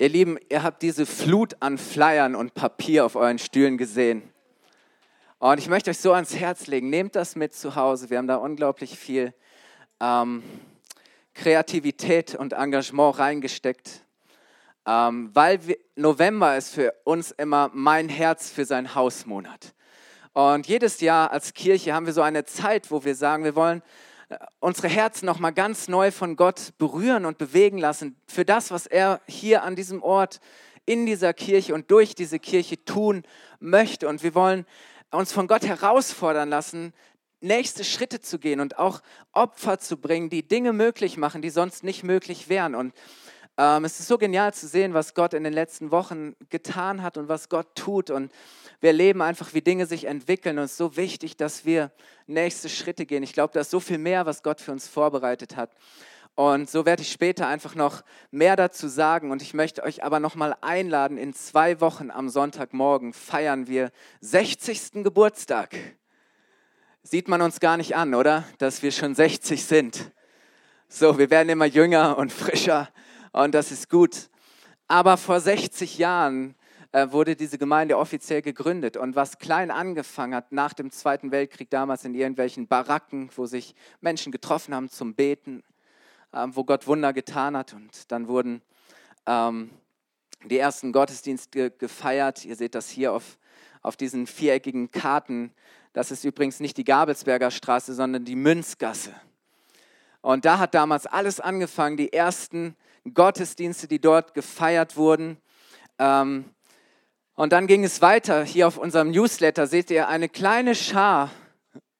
Ihr Lieben, ihr habt diese Flut an Flyern und Papier auf euren Stühlen gesehen. Und ich möchte euch so ans Herz legen, nehmt das mit zu Hause. Wir haben da unglaublich viel ähm, Kreativität und Engagement reingesteckt, ähm, weil wir, November ist für uns immer mein Herz für seinen Hausmonat. Und jedes Jahr als Kirche haben wir so eine Zeit, wo wir sagen, wir wollen unsere Herzen noch mal ganz neu von Gott berühren und bewegen lassen für das, was er hier an diesem Ort in dieser Kirche und durch diese Kirche tun möchte. Und wir wollen uns von Gott herausfordern lassen, nächste Schritte zu gehen und auch Opfer zu bringen, die Dinge möglich machen, die sonst nicht möglich wären. Und ähm, es ist so genial zu sehen, was Gott in den letzten Wochen getan hat und was Gott tut. Und wir erleben einfach, wie Dinge sich entwickeln. Und es ist so wichtig, dass wir nächste Schritte gehen. Ich glaube, da ist so viel mehr, was Gott für uns vorbereitet hat. Und so werde ich später einfach noch mehr dazu sagen. Und ich möchte euch aber noch mal einladen. In zwei Wochen am Sonntagmorgen feiern wir 60. Geburtstag. Sieht man uns gar nicht an, oder? Dass wir schon 60 sind. So, wir werden immer jünger und frischer und das ist gut. Aber vor 60 Jahren äh, wurde diese Gemeinde offiziell gegründet. Und was klein angefangen hat nach dem Zweiten Weltkrieg, damals in irgendwelchen Baracken, wo sich Menschen getroffen haben zum Beten, ähm, wo Gott Wunder getan hat. Und dann wurden ähm, die ersten Gottesdienste gefeiert. Ihr seht das hier auf, auf diesen viereckigen Karten. Das ist übrigens nicht die Gabelsberger Straße, sondern die Münzgasse. Und da hat damals alles angefangen, die ersten Gottesdienste, die dort gefeiert wurden. Ähm, und dann ging es weiter. Hier auf unserem Newsletter seht ihr eine kleine Schar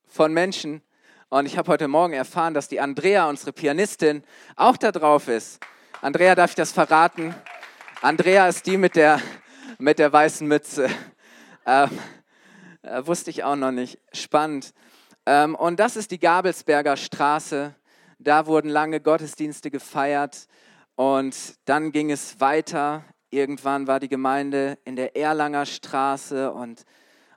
von Menschen. Und ich habe heute Morgen erfahren, dass die Andrea, unsere Pianistin, auch da drauf ist. Andrea, darf ich das verraten? Andrea ist die mit der, mit der weißen Mütze. Ähm, äh, wusste ich auch noch nicht. Spannend. Ähm, und das ist die Gabelsberger Straße. Da wurden lange Gottesdienste gefeiert. Und dann ging es weiter. Irgendwann war die Gemeinde in der Erlanger Straße und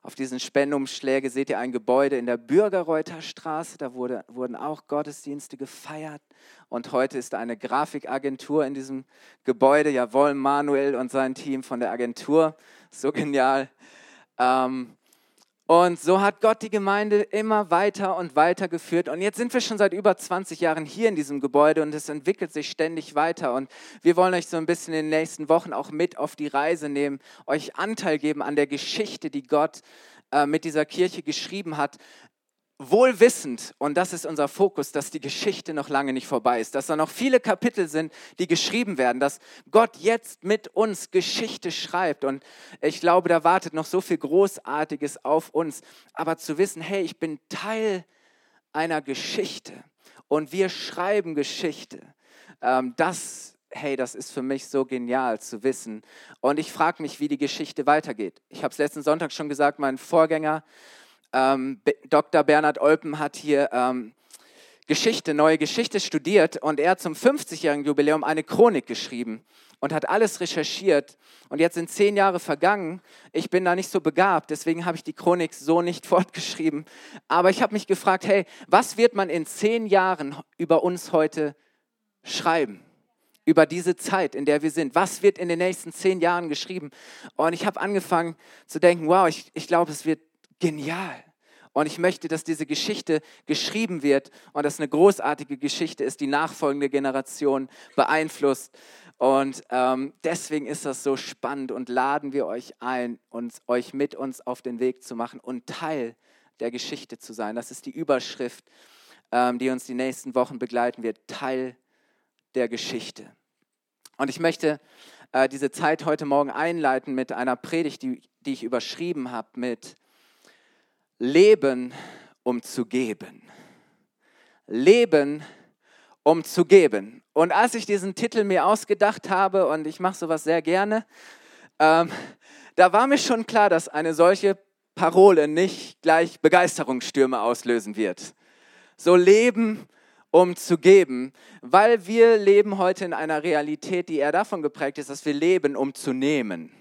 auf diesen Spendumschläge seht ihr ein Gebäude in der Bürgerreuter Straße. Da wurde, wurden auch Gottesdienste gefeiert. Und heute ist eine Grafikagentur in diesem Gebäude. Jawohl, Manuel und sein Team von der Agentur. So genial. Ähm, und so hat Gott die Gemeinde immer weiter und weiter geführt. Und jetzt sind wir schon seit über 20 Jahren hier in diesem Gebäude und es entwickelt sich ständig weiter. Und wir wollen euch so ein bisschen in den nächsten Wochen auch mit auf die Reise nehmen, euch Anteil geben an der Geschichte, die Gott äh, mit dieser Kirche geschrieben hat, wohl wissend, und das ist unser Fokus, dass die Geschichte noch lange nicht vorbei ist, dass da noch viele Kapitel sind, die geschrieben werden, dass Gott jetzt mit uns Geschichte schreibt. Und ich glaube, da wartet noch so viel Großartiges auf uns. Aber zu wissen, hey, ich bin Teil einer Geschichte und wir schreiben Geschichte, ähm, das hey, das ist für mich so genial zu wissen. Und ich frage mich, wie die Geschichte weitergeht. Ich habe es letzten Sonntag schon gesagt, mein Vorgänger ähm, Dr. Bernhard Olpen hat hier ähm, Geschichte, neue Geschichte studiert und er hat zum 50-jährigen Jubiläum eine Chronik geschrieben und hat alles recherchiert. Und jetzt sind zehn Jahre vergangen. Ich bin da nicht so begabt, deswegen habe ich die Chronik so nicht fortgeschrieben. Aber ich habe mich gefragt, hey, was wird man in zehn Jahren über uns heute schreiben? über diese Zeit, in der wir sind. Was wird in den nächsten zehn Jahren geschrieben? Und ich habe angefangen zu denken, wow, ich, ich glaube, es wird genial. Und ich möchte, dass diese Geschichte geschrieben wird und dass eine großartige Geschichte ist, die nachfolgende Generation beeinflusst. Und ähm, deswegen ist das so spannend und laden wir euch ein, uns, euch mit uns auf den Weg zu machen und Teil der Geschichte zu sein. Das ist die Überschrift, ähm, die uns die nächsten Wochen begleiten wird. Teil der Geschichte. Und ich möchte äh, diese Zeit heute Morgen einleiten mit einer Predigt, die, die ich überschrieben habe mit Leben, um zu geben. Leben, um zu geben. Und als ich diesen Titel mir ausgedacht habe, und ich mache sowas sehr gerne, ähm, da war mir schon klar, dass eine solche Parole nicht gleich Begeisterungsstürme auslösen wird. So Leben, um zu geben, weil wir leben heute in einer Realität, die eher davon geprägt ist, dass wir leben, um zu nehmen.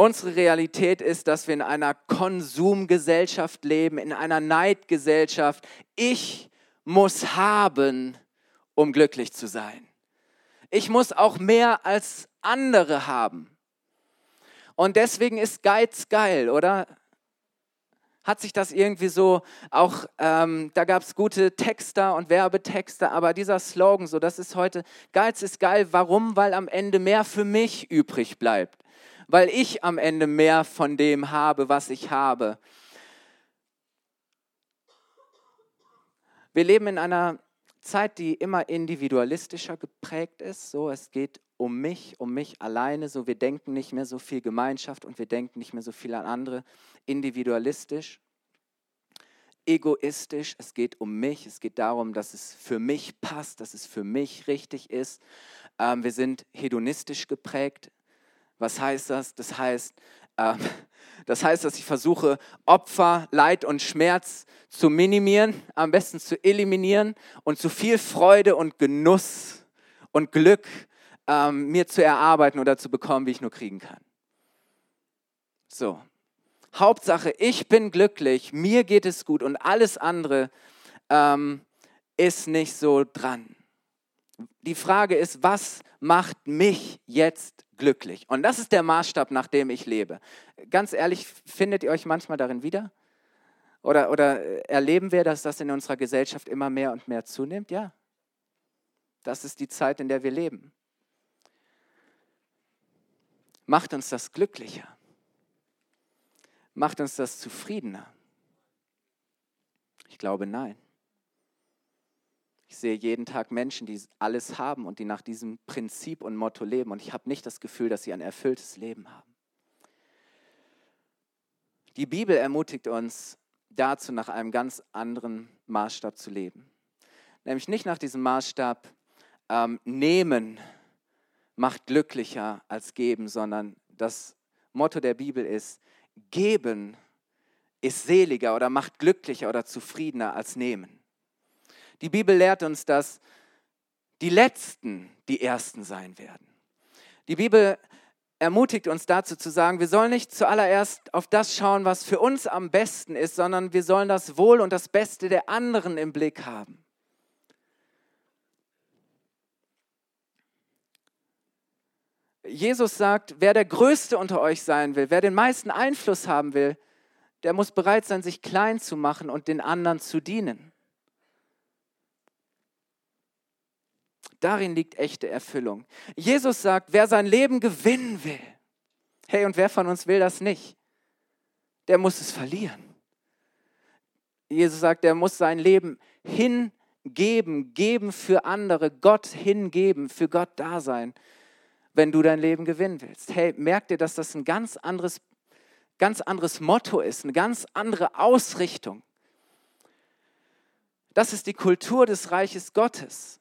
Unsere Realität ist, dass wir in einer Konsumgesellschaft leben, in einer Neidgesellschaft. Ich muss haben, um glücklich zu sein. Ich muss auch mehr als andere haben. Und deswegen ist Geiz geil, oder? Hat sich das irgendwie so auch, ähm, da gab es gute Texter und Werbetexte, aber dieser Slogan, so, das ist heute, Geiz ist geil. Warum? Weil am Ende mehr für mich übrig bleibt. Weil ich am Ende mehr von dem habe, was ich habe. Wir leben in einer Zeit, die immer individualistischer geprägt ist. So, es geht um mich, um mich alleine. So, wir denken nicht mehr so viel Gemeinschaft und wir denken nicht mehr so viel an andere. Individualistisch, egoistisch. Es geht um mich. Es geht darum, dass es für mich passt, dass es für mich richtig ist. Ähm, wir sind hedonistisch geprägt. Was heißt das? Das heißt, ähm, das heißt, dass ich versuche, Opfer, Leid und Schmerz zu minimieren, am besten zu eliminieren und zu viel Freude und Genuss und Glück ähm, mir zu erarbeiten oder zu bekommen, wie ich nur kriegen kann. So. Hauptsache, ich bin glücklich, mir geht es gut und alles andere ähm, ist nicht so dran. Die Frage ist, was macht mich jetzt glücklich? Und das ist der Maßstab, nach dem ich lebe. Ganz ehrlich, findet ihr euch manchmal darin wieder? Oder, oder erleben wir, dass das in unserer Gesellschaft immer mehr und mehr zunimmt? Ja. Das ist die Zeit, in der wir leben. Macht uns das glücklicher? Macht uns das zufriedener? Ich glaube nein. Ich sehe jeden Tag Menschen, die alles haben und die nach diesem Prinzip und Motto leben. Und ich habe nicht das Gefühl, dass sie ein erfülltes Leben haben. Die Bibel ermutigt uns dazu, nach einem ganz anderen Maßstab zu leben. Nämlich nicht nach diesem Maßstab, ähm, nehmen macht glücklicher als geben, sondern das Motto der Bibel ist, geben ist seliger oder macht glücklicher oder zufriedener als nehmen. Die Bibel lehrt uns, dass die Letzten die Ersten sein werden. Die Bibel ermutigt uns dazu zu sagen, wir sollen nicht zuallererst auf das schauen, was für uns am besten ist, sondern wir sollen das Wohl und das Beste der anderen im Blick haben. Jesus sagt, wer der Größte unter euch sein will, wer den meisten Einfluss haben will, der muss bereit sein, sich klein zu machen und den anderen zu dienen. Darin liegt echte Erfüllung. Jesus sagt, wer sein Leben gewinnen will, hey, und wer von uns will das nicht? Der muss es verlieren. Jesus sagt, der muss sein Leben hingeben, geben für andere, Gott hingeben, für Gott da sein, wenn du dein Leben gewinnen willst. Hey, merk dir, dass das ein ganz anderes, ganz anderes Motto ist, eine ganz andere Ausrichtung. Das ist die Kultur des Reiches Gottes.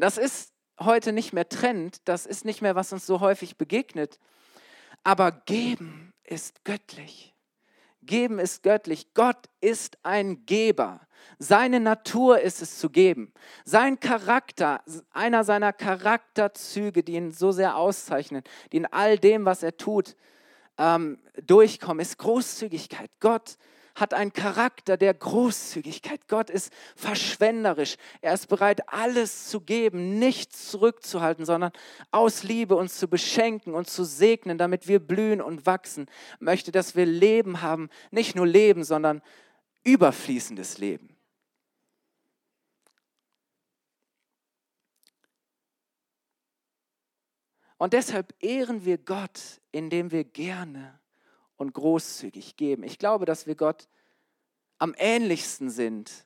Das ist heute nicht mehr Trend, das ist nicht mehr, was uns so häufig begegnet. Aber geben ist göttlich. Geben ist göttlich. Gott ist ein Geber. Seine Natur ist es zu geben. Sein Charakter, einer seiner Charakterzüge, die ihn so sehr auszeichnen, die in all dem, was er tut, ähm, durchkommen, ist Großzügigkeit. Gott hat einen Charakter der Großzügigkeit. Gott ist verschwenderisch. Er ist bereit, alles zu geben, nichts zurückzuhalten, sondern aus Liebe uns zu beschenken und zu segnen, damit wir blühen und wachsen. Möchte, dass wir Leben haben, nicht nur Leben, sondern überfließendes Leben. Und deshalb ehren wir Gott, indem wir gerne und großzügig geben. Ich glaube, dass wir Gott am ähnlichsten sind,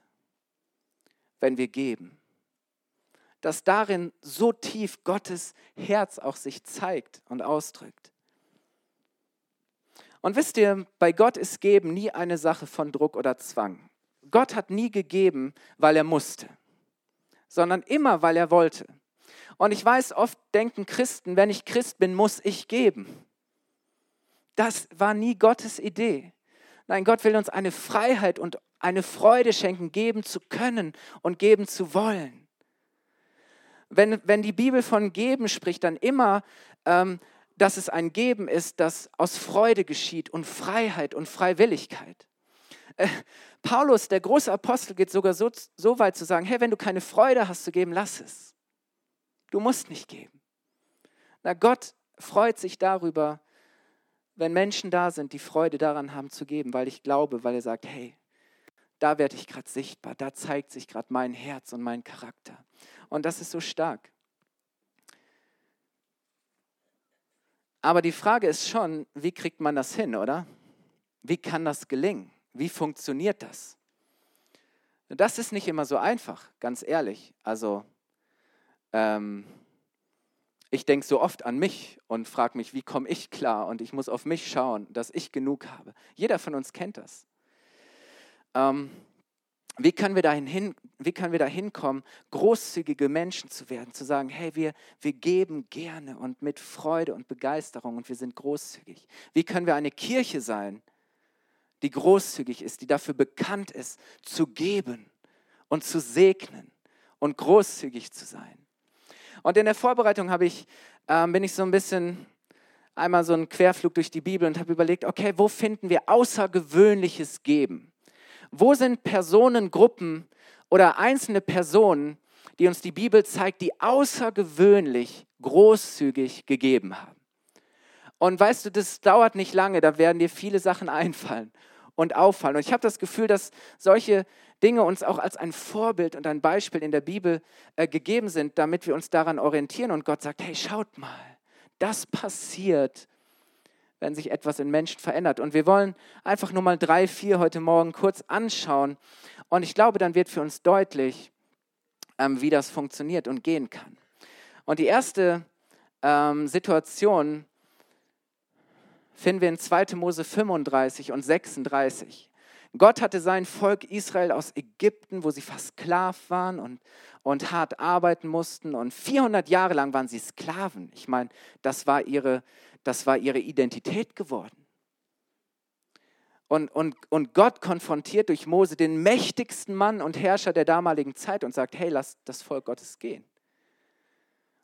wenn wir geben. Dass darin so tief Gottes Herz auch sich zeigt und ausdrückt. Und wisst ihr, bei Gott ist Geben nie eine Sache von Druck oder Zwang. Gott hat nie gegeben, weil er musste, sondern immer, weil er wollte. Und ich weiß, oft denken Christen, wenn ich Christ bin, muss ich geben. Das war nie Gottes Idee. Nein, Gott will uns eine Freiheit und eine Freude schenken, geben zu können und geben zu wollen. Wenn, wenn die Bibel von Geben spricht, dann immer, ähm, dass es ein Geben ist, das aus Freude geschieht und Freiheit und Freiwilligkeit. Äh, Paulus, der große Apostel, geht sogar so, so weit zu sagen, hey, wenn du keine Freude hast zu geben, lass es. Du musst nicht geben. Na, Gott freut sich darüber, wenn Menschen da sind, die Freude daran haben zu geben, weil ich glaube, weil er sagt, hey, da werde ich gerade sichtbar, da zeigt sich gerade mein Herz und mein Charakter. Und das ist so stark. Aber die Frage ist schon, wie kriegt man das hin, oder? Wie kann das gelingen? Wie funktioniert das? Das ist nicht immer so einfach, ganz ehrlich. Also, ähm, ich denke so oft an mich und frage mich, wie komme ich klar? Und ich muss auf mich schauen, dass ich genug habe. Jeder von uns kennt das. Ähm, wie können wir dahin hin, wie können wir da hinkommen, großzügige Menschen zu werden, zu sagen, hey, wir, wir geben gerne und mit Freude und Begeisterung und wir sind großzügig. Wie können wir eine Kirche sein, die großzügig ist, die dafür bekannt ist, zu geben und zu segnen und großzügig zu sein. Und in der Vorbereitung habe ich, äh, bin ich so ein bisschen einmal so einen Querflug durch die Bibel und habe überlegt, okay, wo finden wir außergewöhnliches Geben? Wo sind Personengruppen oder einzelne Personen, die uns die Bibel zeigt, die außergewöhnlich großzügig gegeben haben? Und weißt du, das dauert nicht lange, da werden dir viele Sachen einfallen und auffallen. Und ich habe das Gefühl, dass solche Dinge uns auch als ein Vorbild und ein Beispiel in der Bibel äh, gegeben sind, damit wir uns daran orientieren. Und Gott sagt, hey, schaut mal, das passiert, wenn sich etwas in Menschen verändert. Und wir wollen einfach nur mal drei, vier heute Morgen kurz anschauen. Und ich glaube, dann wird für uns deutlich, ähm, wie das funktioniert und gehen kann. Und die erste ähm, Situation finden wir in 2. Mose 35 und 36. Gott hatte sein Volk Israel aus Ägypten, wo sie fast Sklav waren und, und hart arbeiten mussten. Und 400 Jahre lang waren sie Sklaven. Ich meine, das war ihre, das war ihre Identität geworden. Und, und, und Gott konfrontiert durch Mose den mächtigsten Mann und Herrscher der damaligen Zeit und sagt, hey, lass das Volk Gottes gehen.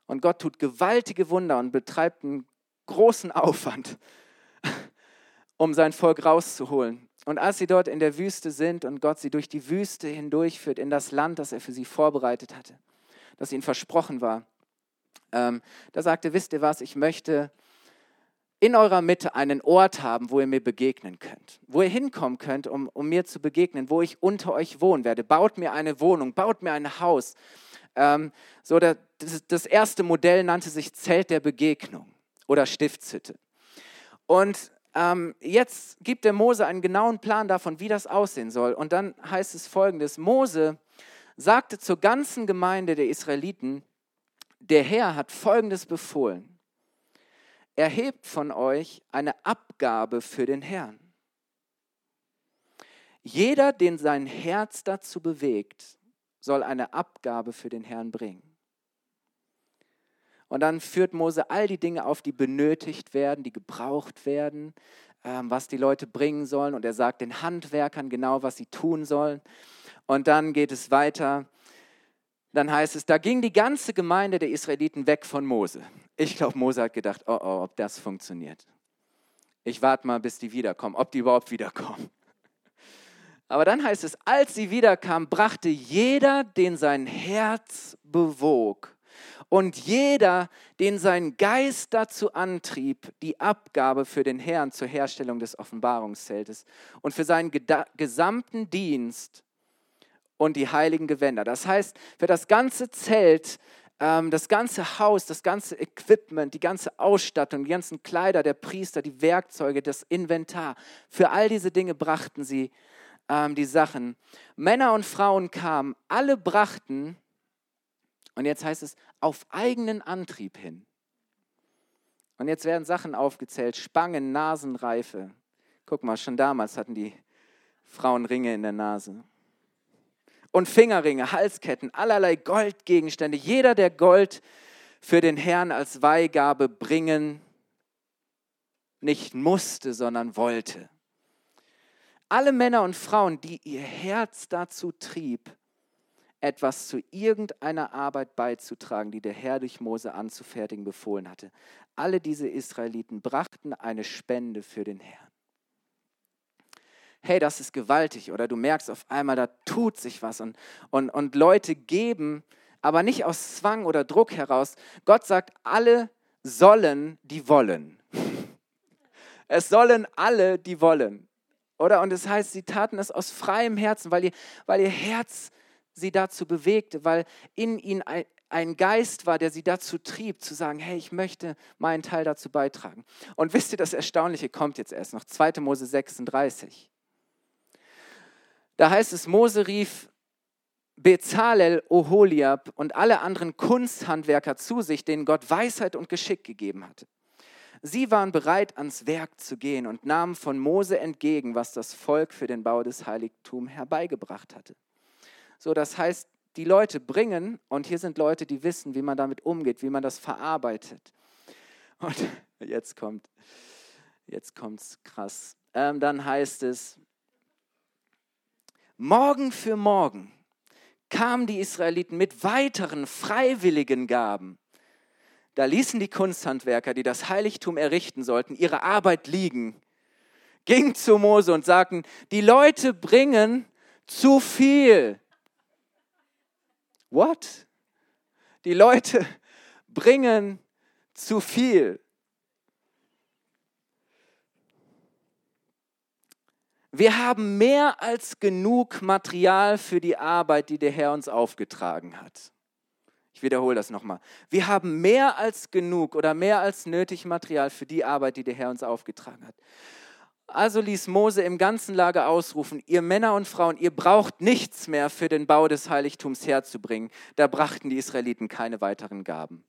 Und Gott tut gewaltige Wunder und betreibt einen großen Aufwand, um sein Volk rauszuholen. Und als sie dort in der Wüste sind und Gott sie durch die Wüste hindurchführt in das Land, das er für sie vorbereitet hatte, das ihnen versprochen war, ähm, da sagte, wisst ihr was, ich möchte in eurer Mitte einen Ort haben, wo ihr mir begegnen könnt, wo ihr hinkommen könnt, um, um mir zu begegnen, wo ich unter euch wohnen werde. Baut mir eine Wohnung, baut mir ein Haus. Ähm, so das, das erste Modell nannte sich Zelt der Begegnung oder Stiftshütte. Und ähm, jetzt gibt der Mose einen genauen Plan davon, wie das aussehen soll. Und dann heißt es folgendes: Mose sagte zur ganzen Gemeinde der Israeliten, der Herr hat folgendes befohlen erhebt von euch eine Abgabe für den Herrn. Jeder, den sein Herz dazu bewegt, soll eine Abgabe für den Herrn bringen. Und dann führt Mose all die Dinge auf, die benötigt werden, die gebraucht werden, ähm, was die Leute bringen sollen. Und er sagt den Handwerkern genau, was sie tun sollen. Und dann geht es weiter dann heißt es, da ging die ganze Gemeinde der Israeliten weg von Mose. Ich glaube, Mose hat gedacht, oh, oh, ob das funktioniert. Ich warte mal, bis die wiederkommen, ob die überhaupt wiederkommen. Aber dann heißt es, als sie wiederkamen, brachte jeder, den sein Herz bewog und jeder, den sein Geist dazu antrieb, die Abgabe für den Herrn zur Herstellung des Offenbarungszeltes und für seinen gesamten Dienst und die heiligen Gewänder. Das heißt, für das ganze Zelt, ähm, das ganze Haus, das ganze Equipment, die ganze Ausstattung, die ganzen Kleider der Priester, die Werkzeuge, das Inventar, für all diese Dinge brachten sie ähm, die Sachen. Männer und Frauen kamen, alle brachten, und jetzt heißt es, auf eigenen Antrieb hin. Und jetzt werden Sachen aufgezählt, Spangen, Nasenreife. Guck mal, schon damals hatten die Frauen Ringe in der Nase und Fingerringe, Halsketten, allerlei Goldgegenstände. Jeder, der Gold für den Herrn als Weihgabe bringen nicht musste, sondern wollte. Alle Männer und Frauen, die ihr Herz dazu trieb, etwas zu irgendeiner Arbeit beizutragen, die der Herr durch Mose anzufertigen befohlen hatte. Alle diese Israeliten brachten eine Spende für den Herrn hey, das ist gewaltig oder du merkst auf einmal, da tut sich was und, und, und Leute geben aber nicht aus Zwang oder Druck heraus. Gott sagt, alle sollen, die wollen. Es sollen alle, die wollen. Oder? Und es das heißt, sie taten es aus freiem Herzen, weil ihr, weil ihr Herz sie dazu bewegte, weil in ihnen ein, Geist war, der sie dazu trieb, zu sagen, hey, ich möchte meinen Teil dazu beitragen. Und wisst ihr, das Erstaunliche kommt jetzt erst noch, 2. Mose 36. Da heißt es, Mose rief Bezalel, Oholiab und alle anderen Kunsthandwerker zu sich, denen Gott Weisheit und Geschick gegeben hatte. Sie waren bereit, ans Werk zu gehen und nahmen von Mose entgegen, was das Volk für den Bau des Heiligtums herbeigebracht hatte. So, das heißt, die Leute bringen, und hier sind Leute, die wissen, wie man damit umgeht, wie man das verarbeitet. Und jetzt kommt, jetzt kommt's krass. Ähm, dann heißt es, morgen für morgen kamen die Israeliten mit weiteren freiwilligen Gaben. Da ließen die Kunsthandwerker, die das Heiligtum errichten sollten, ihre Arbeit liegen, gingen zu Mose und sagten, die Leute bringen zu viel. What? Die Leute bringen zu viel. Wir haben mehr als genug Material für die Arbeit, die der Herr uns aufgetragen hat. Ich wiederhole das nochmal. Wir haben mehr als genug oder mehr als nötig Material für die Arbeit, die der Herr uns aufgetragen hat. Also ließ Mose im ganzen Lager ausrufen, ihr Männer und Frauen, ihr braucht nichts mehr für den Bau des Heiligtums herzubringen. Da brachten die Israeliten keine weiteren Gaben.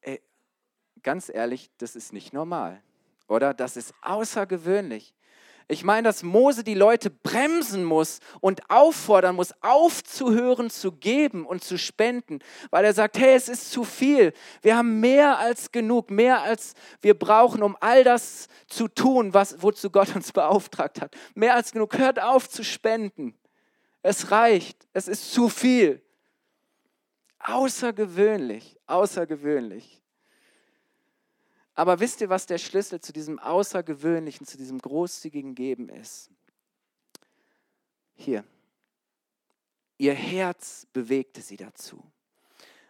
Ey, ganz ehrlich, das ist nicht normal. Oder? Das ist außergewöhnlich. Ich meine, dass Mose die Leute bremsen muss und auffordern muss, aufzuhören zu geben und zu spenden, weil er sagt, hey, es ist zu viel. Wir haben mehr als genug, mehr als wir brauchen, um all das zu tun, was, wozu Gott uns beauftragt hat. Mehr als genug. Hört auf zu spenden. Es reicht. Es ist zu viel. Außergewöhnlich, außergewöhnlich. Aber wisst ihr, was der Schlüssel zu diesem außergewöhnlichen, zu diesem großzügigen Geben ist? Hier. Ihr Herz bewegte sie dazu.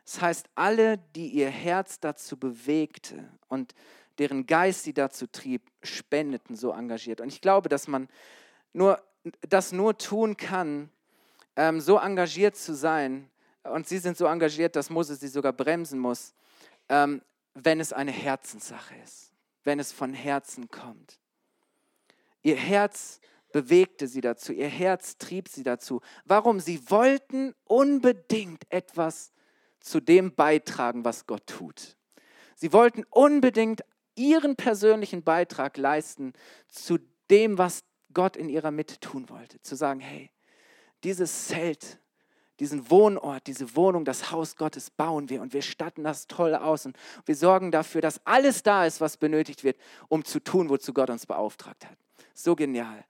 Das heißt, alle, die ihr Herz dazu bewegte und deren Geist sie dazu trieb, spendeten so engagiert. Und ich glaube, dass man nur, das nur tun kann, ähm, so engagiert zu sein. Und sie sind so engagiert, dass Mose sie sogar bremsen muss, ähm, wenn es eine Herzenssache ist, wenn es von Herzen kommt. Ihr Herz bewegte sie dazu, ihr Herz trieb sie dazu. Warum? Sie wollten unbedingt etwas zu dem beitragen, was Gott tut. Sie wollten unbedingt ihren persönlichen Beitrag leisten zu dem, was Gott in ihrer Mitte tun wollte. Zu sagen, hey, dieses Zelt, diesen Wohnort, diese Wohnung, das Haus Gottes bauen wir und wir statten das toll aus und wir sorgen dafür, dass alles da ist, was benötigt wird, um zu tun, wozu Gott uns beauftragt hat. So genial.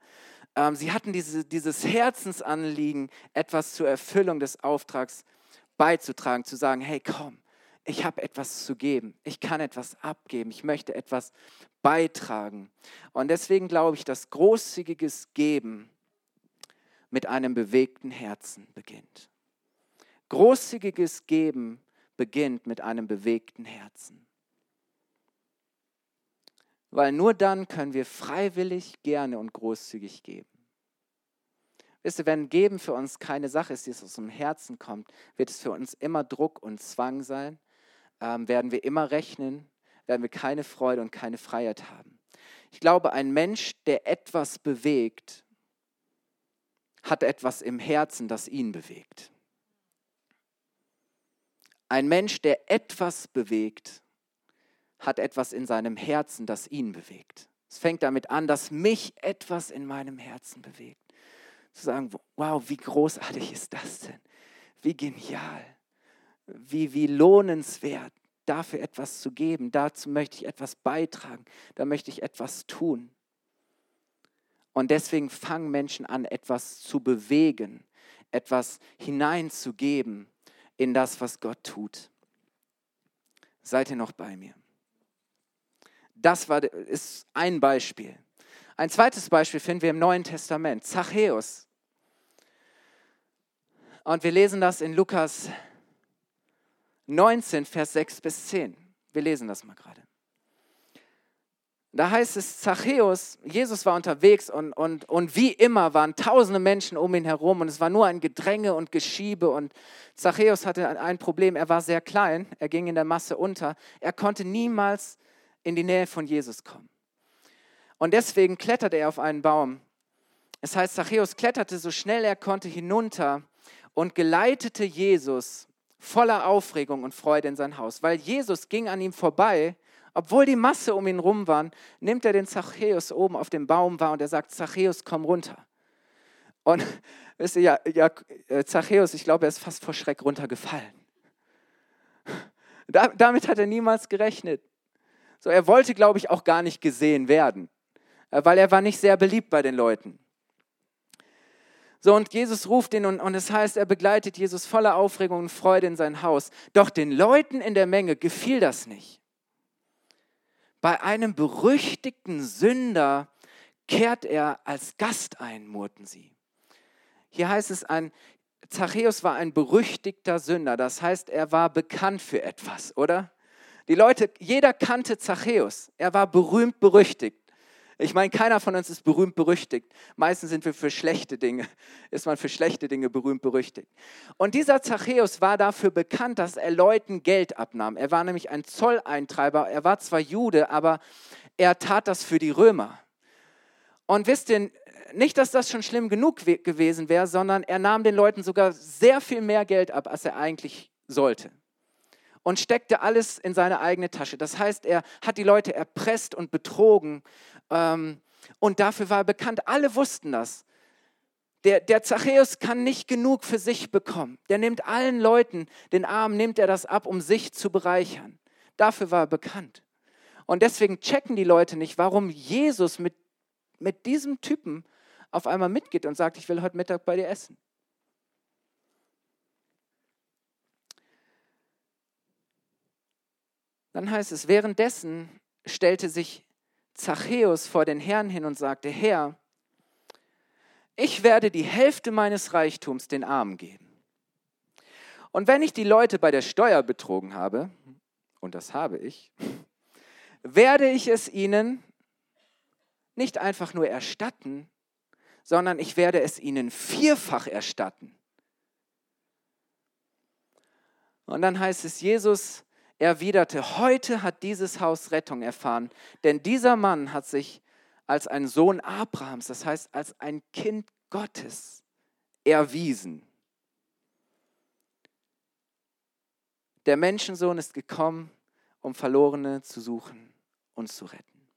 Ähm, sie hatten diese, dieses Herzensanliegen, etwas zur Erfüllung des Auftrags beizutragen, zu sagen, hey komm, ich habe etwas zu geben, ich kann etwas abgeben, ich möchte etwas beitragen. Und deswegen glaube ich, dass großzügiges Geben mit einem bewegten Herzen beginnt. Großzügiges Geben beginnt mit einem bewegten Herzen. Weil nur dann können wir freiwillig, gerne und großzügig geben. Wisst ihr, wenn Geben für uns keine Sache ist, die aus dem Herzen kommt, wird es für uns immer Druck und Zwang sein, ähm, werden wir immer rechnen, werden wir keine Freude und keine Freiheit haben. Ich glaube, ein Mensch, der etwas bewegt, hat etwas im Herzen, das ihn bewegt. Ein Mensch, der etwas bewegt, hat etwas in seinem Herzen, das ihn bewegt. Es fängt damit an, dass mich etwas in meinem Herzen bewegt. Zu sagen, wow, wie großartig ist das denn? Wie genial, wie, wie lohnenswert, dafür etwas zu geben. Dazu möchte ich etwas beitragen, da möchte ich etwas tun. Und deswegen fangen Menschen an, etwas zu bewegen, etwas hineinzugeben in das, was Gott tut. Seid ihr noch bei mir? Das war, ist ein Beispiel. Ein zweites Beispiel finden wir im Neuen Testament. Zachäus. Und wir lesen das in Lukas 19, Vers 6 bis 10. Wir lesen das mal gerade. Da heißt es, Zachäus, Jesus war unterwegs und, und, und wie immer waren tausende Menschen um ihn herum und es war nur ein Gedränge und Geschiebe und Zachäus hatte ein Problem, er war sehr klein, er ging in der Masse unter, er konnte niemals in die Nähe von Jesus kommen. Und deswegen kletterte er auf einen Baum. Es heißt, Zachäus kletterte so schnell er konnte hinunter und geleitete Jesus voller Aufregung und Freude in sein Haus, weil Jesus ging an ihm vorbei obwohl die Masse um ihn rum waren, nimmt er den Zachäus oben auf dem Baum wahr und er sagt, Zachäus, komm runter. Und wisst ihr, ja, ja äh, Zachäus, ich glaube, er ist fast vor Schreck runtergefallen. Da, damit hat er niemals gerechnet. So, er wollte, glaube ich, auch gar nicht gesehen werden, äh, weil er war nicht sehr beliebt bei den Leuten. So, und Jesus ruft ihn und, und es heißt, er begleitet Jesus voller Aufregung und Freude in sein Haus. Doch den Leuten in der Menge gefiel das nicht. Bei einem berüchtigten Sünder kehrt er als Gast ein, murrten sie. Hier heißt es, ein, Zachäus war ein berüchtigter Sünder. Das heißt, er war bekannt für etwas, oder? Die Leute, jeder kannte Zachäus. Er war berühmt berüchtigt. Ich meine, keiner von uns ist berühmt berüchtigt. Meistens sind wir für schlechte Dinge, ist man für schlechte Dinge berühmt berüchtigt. Und dieser Zachäus war dafür bekannt, dass er Leuten Geld abnahm. Er war nämlich ein Zolleintreiber. Er war zwar Jude, aber er tat das für die Römer. Und wisst ihr, nicht, dass das schon schlimm genug gewesen wäre, sondern er nahm den Leuten sogar sehr viel mehr Geld ab, als er eigentlich sollte und steckte alles in seine eigene Tasche. Das heißt, er hat die Leute erpresst und betrogen und dafür war er bekannt. Alle wussten das. Der, der Zachäus kann nicht genug für sich bekommen. Der nimmt allen Leuten, den Armen nimmt er das ab, um sich zu bereichern. Dafür war er bekannt. Und deswegen checken die Leute nicht, warum Jesus mit, mit diesem Typen auf einmal mitgeht und sagt, ich will heute Mittag bei dir essen. Dann heißt es, währenddessen stellte sich Zachäus vor den Herrn hin und sagte, Herr, ich werde die Hälfte meines Reichtums den Armen geben. Und wenn ich die Leute bei der Steuer betrogen habe, und das habe ich, werde ich es ihnen nicht einfach nur erstatten, sondern ich werde es ihnen vierfach erstatten. Und dann heißt es, Jesus erwiderte, heute hat dieses Haus Rettung erfahren, denn dieser Mann hat sich als ein Sohn Abrahams, das heißt als ein Kind Gottes, erwiesen. Der Menschensohn ist gekommen, um Verlorene zu suchen und zu retten.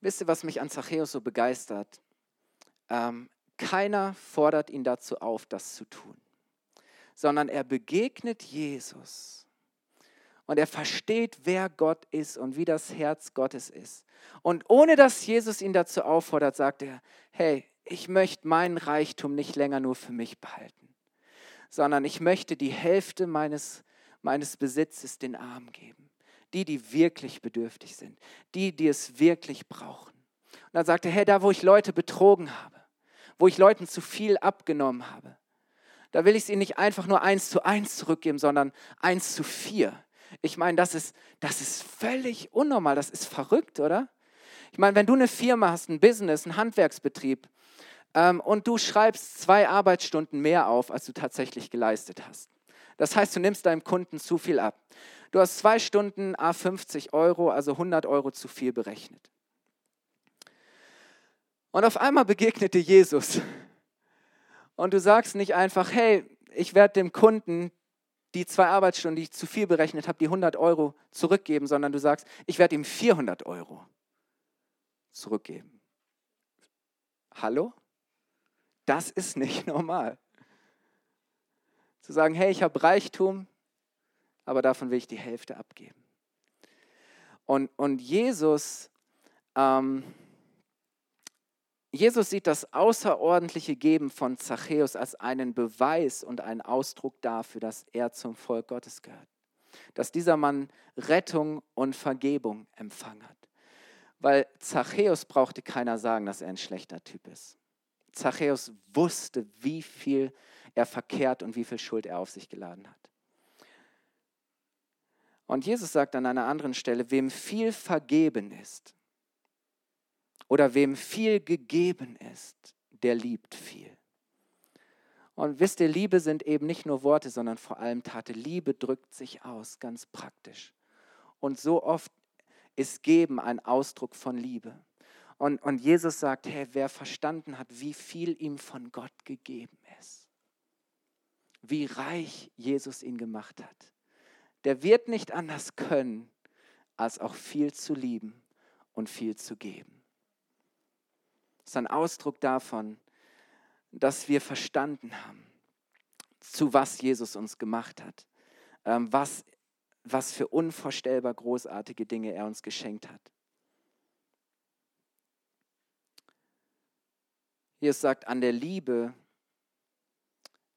Wisst ihr, was mich an Zachäus so begeistert? Ähm, keiner fordert ihn dazu auf, das zu tun sondern er begegnet Jesus. Und er versteht, wer Gott ist und wie das Herz Gottes ist. Und ohne dass Jesus ihn dazu auffordert, sagt er, hey, ich möchte meinen Reichtum nicht länger nur für mich behalten, sondern ich möchte die Hälfte meines, meines Besitzes den Armen geben. Die, die wirklich bedürftig sind, die, die es wirklich brauchen. Und dann sagt er, hey, da wo ich Leute betrogen habe, wo ich Leuten zu viel abgenommen habe, da will ich es ihnen nicht einfach nur eins zu eins zurückgeben, sondern eins zu vier. Ich meine, das ist, das ist völlig unnormal, das ist verrückt, oder? Ich meine, wenn du eine Firma hast, ein Business, einen Handwerksbetrieb ähm, und du schreibst zwei Arbeitsstunden mehr auf, als du tatsächlich geleistet hast. Das heißt, du nimmst deinem Kunden zu viel ab. Du hast zwei Stunden A 50 Euro, also 100 Euro zu viel berechnet. Und auf einmal begegnete Jesus und du sagst nicht einfach, hey, ich werde dem Kunden die zwei Arbeitsstunden, die ich zu viel berechnet habe, die 100 Euro zurückgeben, sondern du sagst, ich werde ihm 400 Euro zurückgeben. Hallo? Das ist nicht normal. Zu sagen, hey, ich habe Reichtum, aber davon will ich die Hälfte abgeben. Und, und Jesus ähm, Jesus sieht das außerordentliche Geben von Zachäus als einen Beweis und einen Ausdruck dafür, dass er zum Volk Gottes gehört. Dass dieser Mann Rettung und Vergebung empfangen hat. Weil Zachäus brauchte keiner sagen, dass er ein schlechter Typ ist. Zachäus wusste, wie viel er verkehrt und wie viel Schuld er auf sich geladen hat. Und Jesus sagt an einer anderen Stelle, wem viel vergeben ist oder wem viel gegeben ist, der liebt viel. Und wisst ihr, Liebe sind eben nicht nur Worte, sondern vor allem Tate. Liebe drückt sich aus, ganz praktisch. Und so oft ist Geben ein Ausdruck von Liebe. Und, und Jesus sagt, hey, wer verstanden hat, wie viel ihm von Gott gegeben ist, wie reich Jesus ihn gemacht hat, der wird nicht anders können, als auch viel zu lieben und viel zu geben. Ist ein Ausdruck davon, dass wir verstanden haben, zu was Jesus uns gemacht hat, ähm, was, was für unvorstellbar großartige Dinge er uns geschenkt hat. Jesus sagt, an der Liebe,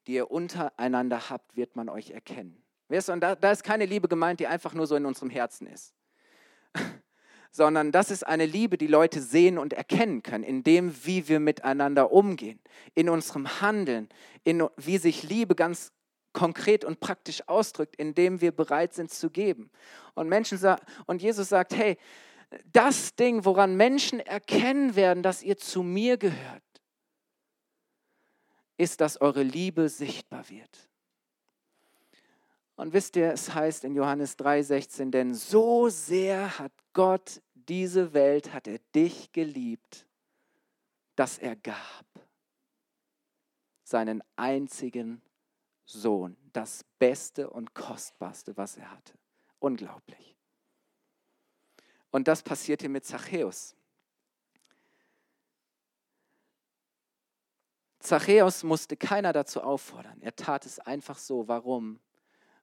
die ihr untereinander habt, wird man euch erkennen. Da ist keine Liebe gemeint, die einfach nur so in unserem Herzen ist, sondern das ist eine Liebe, die Leute sehen und erkennen können, in dem, wie wir miteinander umgehen, in unserem Handeln, in wie sich Liebe ganz konkret und praktisch ausdrückt, indem wir bereit sind zu geben. Und Menschen und Jesus sagt, hey, das Ding, woran Menschen erkennen werden, dass ihr zu mir gehört, ist, dass eure Liebe sichtbar wird. Und wisst ihr, es heißt in Johannes 3:16, denn so sehr hat Gott diese Welt, hat er dich geliebt, dass er gab seinen einzigen Sohn, das Beste und Kostbarste, was er hatte. Unglaublich. Und das passiert hier mit Zachäus. Zachäus musste keiner dazu auffordern. Er tat es einfach so. Warum?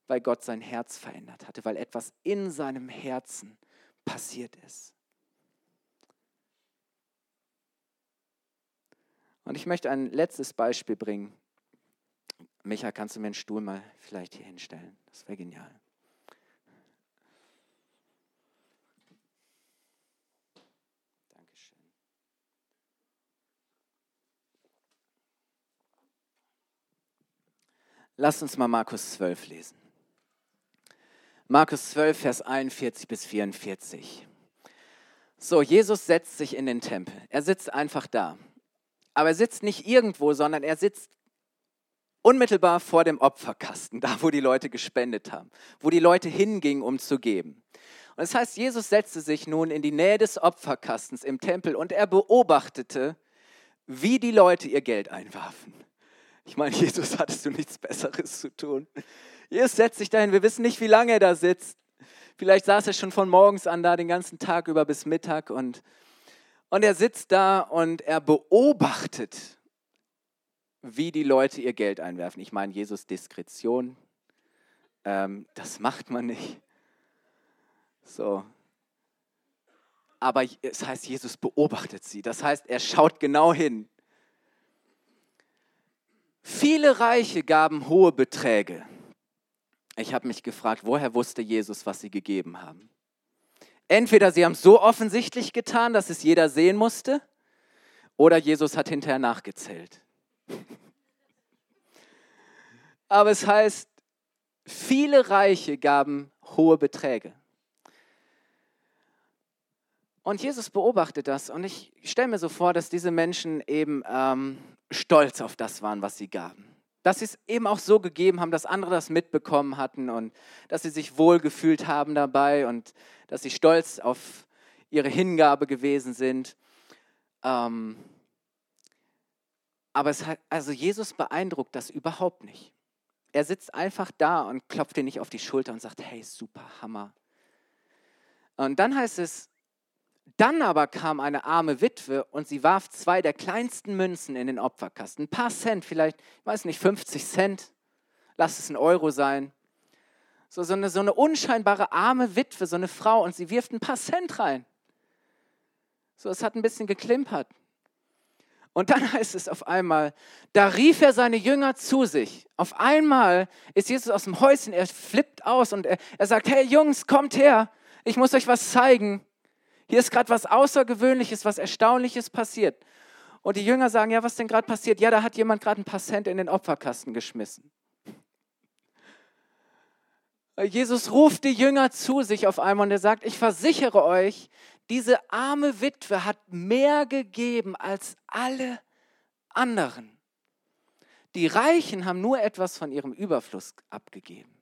Weil Gott sein Herz verändert hatte, weil etwas in seinem Herzen passiert ist. Und ich möchte ein letztes Beispiel bringen. Micha, kannst du mir einen Stuhl mal vielleicht hier hinstellen? Das wäre genial. Dankeschön. Lasst uns mal Markus 12 lesen. Markus 12, Vers 41 bis 44. So, Jesus setzt sich in den Tempel. Er sitzt einfach da. Aber er sitzt nicht irgendwo, sondern er sitzt unmittelbar vor dem Opferkasten, da wo die Leute gespendet haben, wo die Leute hingingen, um zu geben. Und das heißt, Jesus setzte sich nun in die Nähe des Opferkastens im Tempel und er beobachtete, wie die Leute ihr Geld einwarfen. Ich meine, Jesus, hattest du nichts Besseres zu tun? Jesus setzt sich dahin. Wir wissen nicht, wie lange er da sitzt. Vielleicht saß er schon von morgens an da den ganzen Tag über bis Mittag und, und er sitzt da und er beobachtet, wie die Leute ihr Geld einwerfen. Ich meine, Jesus Diskretion, ähm, das macht man nicht. So. Aber es heißt, Jesus beobachtet sie. Das heißt, er schaut genau hin. Viele Reiche gaben hohe Beträge. Ich habe mich gefragt, woher wusste Jesus, was sie gegeben haben? Entweder sie haben es so offensichtlich getan, dass es jeder sehen musste, oder Jesus hat hinterher nachgezählt. Aber es heißt, viele Reiche gaben hohe Beträge. Und Jesus beobachtet das und ich stelle mir so vor, dass diese Menschen eben ähm, stolz auf das waren, was sie gaben dass sie es eben auch so gegeben haben, dass andere das mitbekommen hatten und dass sie sich wohlgefühlt haben dabei und dass sie stolz auf ihre Hingabe gewesen sind. Ähm, aber es hat, also Jesus beeindruckt das überhaupt nicht. Er sitzt einfach da und klopft dir nicht auf die Schulter und sagt, hey, super, Hammer. Und dann heißt es, dann aber kam eine arme Witwe und sie warf zwei der kleinsten Münzen in den Opferkasten. Ein paar Cent, vielleicht, ich weiß nicht, 50 Cent, lass es ein Euro sein. So, so, eine, so eine unscheinbare arme Witwe, so eine Frau, und sie wirft ein paar Cent rein. So, es hat ein bisschen geklimpert. Und dann heißt es auf einmal, da rief er seine Jünger zu sich. Auf einmal ist Jesus aus dem Häuschen, er flippt aus und er, er sagt, hey Jungs, kommt her, ich muss euch was zeigen. Hier ist gerade was Außergewöhnliches, was Erstaunliches passiert. Und die Jünger sagen, ja, was denn gerade passiert? Ja, da hat jemand gerade ein paar Cent in den Opferkasten geschmissen. Jesus ruft die Jünger zu sich auf einmal und er sagt, ich versichere euch, diese arme Witwe hat mehr gegeben als alle anderen. Die Reichen haben nur etwas von ihrem Überfluss abgegeben.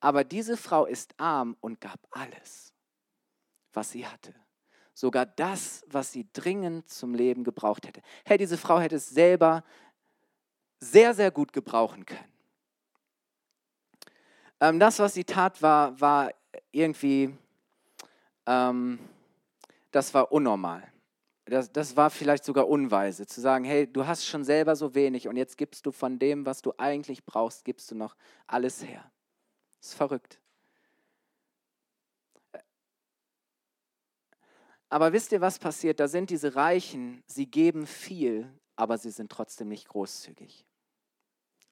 Aber diese Frau ist arm und gab alles, was sie hatte. Sogar das, was sie dringend zum Leben gebraucht hätte. Hey, diese Frau hätte es selber sehr, sehr gut gebrauchen können. Ähm, das, was sie tat, war, war irgendwie, ähm, das war unnormal. Das, das war vielleicht sogar unweise, zu sagen, hey, du hast schon selber so wenig und jetzt gibst du von dem, was du eigentlich brauchst, gibst du noch alles her. Das ist verrückt. Aber wisst ihr, was passiert? Da sind diese Reichen, sie geben viel, aber sie sind trotzdem nicht großzügig.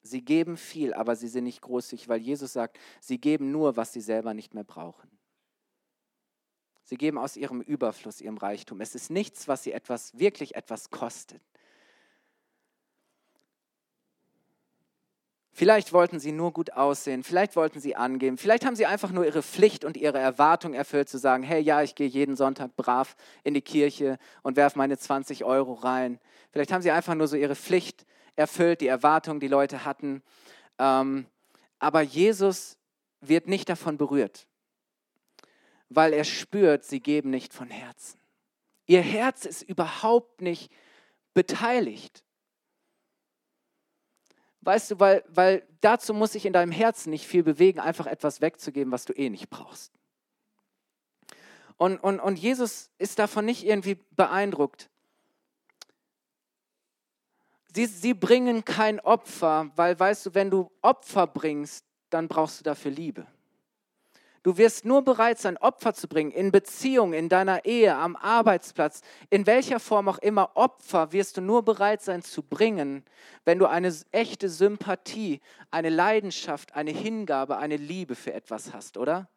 Sie geben viel, aber sie sind nicht großzügig, weil Jesus sagt, sie geben nur, was sie selber nicht mehr brauchen. Sie geben aus ihrem Überfluss, ihrem Reichtum. Es ist nichts, was sie etwas, wirklich etwas kostet. Vielleicht wollten sie nur gut aussehen, vielleicht wollten sie angeben, vielleicht haben sie einfach nur ihre Pflicht und ihre Erwartung erfüllt, zu sagen, hey, ja, ich gehe jeden Sonntag brav in die Kirche und werfe meine 20 Euro rein. Vielleicht haben sie einfach nur so ihre Pflicht erfüllt, die Erwartungen, die Leute hatten. Ähm, aber Jesus wird nicht davon berührt, weil er spürt, sie geben nicht von Herzen. Ihr Herz ist überhaupt nicht beteiligt. Weißt du, weil, weil dazu muss sich in deinem Herzen nicht viel bewegen, einfach etwas wegzugeben, was du eh nicht brauchst. Und, und, und Jesus ist davon nicht irgendwie beeindruckt. Sie, sie bringen kein Opfer, weil weißt du, wenn du Opfer bringst, dann brauchst du dafür Liebe. Du wirst nur bereit sein, Opfer zu bringen, in Beziehung, in deiner Ehe, am Arbeitsplatz, in welcher Form auch immer Opfer wirst du nur bereit sein zu bringen, wenn du eine echte Sympathie, eine Leidenschaft, eine Hingabe, eine Liebe für etwas hast, oder?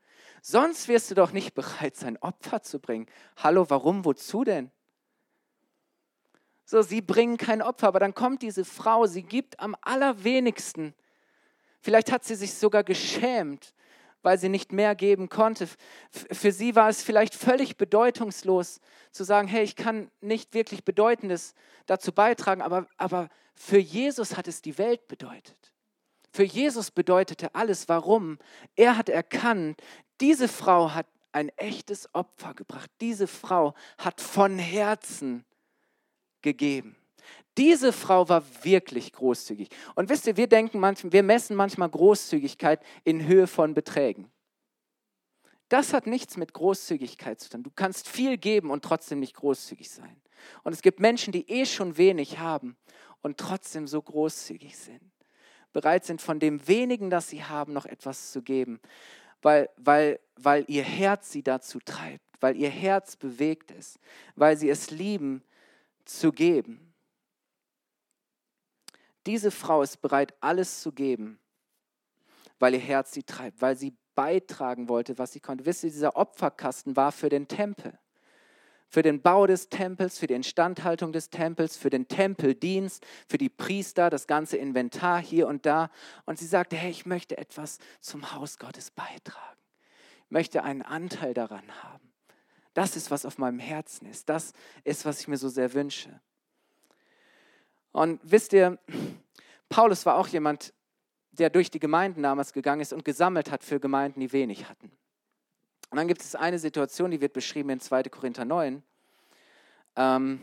Sonst wirst du doch nicht bereit sein, Opfer zu bringen. Hallo, warum, wozu denn? So, sie bringen kein Opfer, aber dann kommt diese Frau, sie gibt am allerwenigsten. Vielleicht hat sie sich sogar geschämt, weil sie nicht mehr geben konnte. Für sie war es vielleicht völlig bedeutungslos zu sagen, hey, ich kann nicht wirklich Bedeutendes dazu beitragen, aber, aber für Jesus hat es die Welt bedeutet. Für Jesus bedeutete alles. Warum? Er hat erkannt, diese Frau hat ein echtes Opfer gebracht. Diese Frau hat von Herzen gegeben. Diese Frau war wirklich großzügig. Und wisst ihr, wir denken manchmal, wir messen manchmal Großzügigkeit in Höhe von Beträgen. Das hat nichts mit Großzügigkeit zu tun. Du kannst viel geben und trotzdem nicht großzügig sein. Und es gibt Menschen, die eh schon wenig haben und trotzdem so großzügig sind. Bereit sind, von dem wenigen, das sie haben, noch etwas zu geben, weil, weil, weil ihr Herz sie dazu treibt, weil ihr Herz bewegt ist, weil sie es lieben, zu geben. Diese Frau ist bereit, alles zu geben, weil ihr Herz sie treibt, weil sie beitragen wollte, was sie konnte. Wisst ihr, dieser Opferkasten war für den Tempel, für den Bau des Tempels, für die Instandhaltung des Tempels, für den Tempeldienst, für die Priester, das ganze Inventar hier und da. Und sie sagte, hey, ich möchte etwas zum Haus Gottes beitragen. Ich möchte einen Anteil daran haben. Das ist, was auf meinem Herzen ist. Das ist, was ich mir so sehr wünsche. Und wisst ihr, Paulus war auch jemand, der durch die Gemeinden damals gegangen ist und gesammelt hat für Gemeinden, die wenig hatten. Und dann gibt es eine Situation, die wird beschrieben in 2. Korinther 9. Ähm,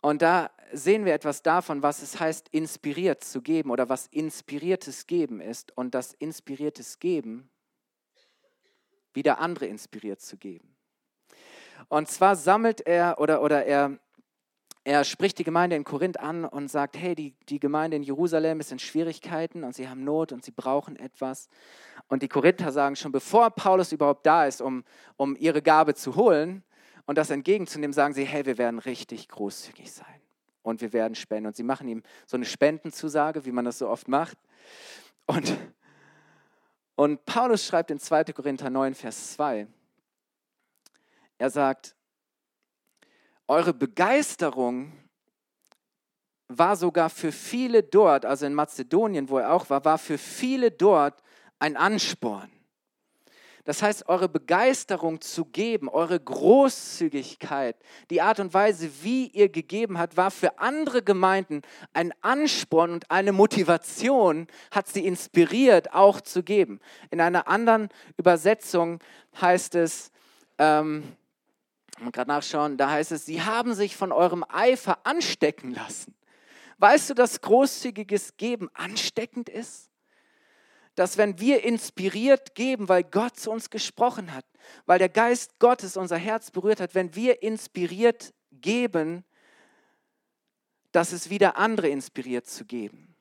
und da sehen wir etwas davon, was es heißt, inspiriert zu geben oder was inspiriertes Geben ist und das inspiriertes Geben wieder andere inspiriert zu geben. Und zwar sammelt er oder, oder er, er spricht die Gemeinde in Korinth an und sagt, hey, die, die Gemeinde in Jerusalem ist in Schwierigkeiten und sie haben Not und sie brauchen etwas. Und die Korinther sagen schon, bevor Paulus überhaupt da ist, um, um ihre Gabe zu holen und das entgegenzunehmen, sagen sie, hey, wir werden richtig großzügig sein und wir werden spenden. Und sie machen ihm so eine Spendenzusage, wie man das so oft macht. Und, und Paulus schreibt in 2. Korinther 9, Vers 2, er sagt, eure Begeisterung war sogar für viele dort, also in Mazedonien, wo er auch war, war für viele dort ein Ansporn. Das heißt, eure Begeisterung zu geben, eure Großzügigkeit, die Art und Weise, wie ihr gegeben habt, war für andere Gemeinden ein Ansporn und eine Motivation, hat sie inspiriert, auch zu geben. In einer anderen Übersetzung heißt es, ähm, gerade nachschauen, da heißt es, sie haben sich von eurem Eifer anstecken lassen. Weißt du, dass großzügiges Geben ansteckend ist? dass wenn wir inspiriert geben, weil Gott zu uns gesprochen hat, weil der Geist Gottes unser Herz berührt hat, wenn wir inspiriert geben, dass es wieder andere inspiriert zu geben.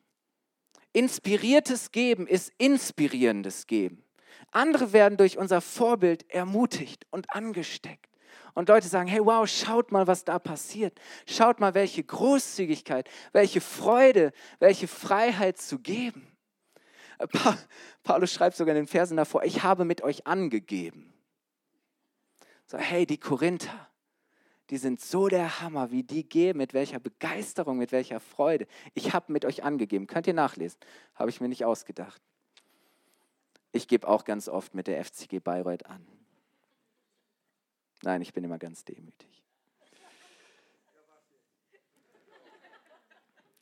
Inspiriertes Geben ist inspirierendes Geben. Andere werden durch unser Vorbild ermutigt und angesteckt. Und Leute sagen, hey, wow, schaut mal, was da passiert. Schaut mal, welche Großzügigkeit, welche Freude, welche Freiheit zu geben. Paulus schreibt sogar in den Versen davor, ich habe mit euch angegeben. So, hey, die Korinther, die sind so der Hammer, wie die geben, mit welcher Begeisterung, mit welcher Freude. Ich habe mit euch angegeben. Könnt ihr nachlesen? Habe ich mir nicht ausgedacht. Ich gebe auch ganz oft mit der FCG Bayreuth an. Nein, ich bin immer ganz demütig.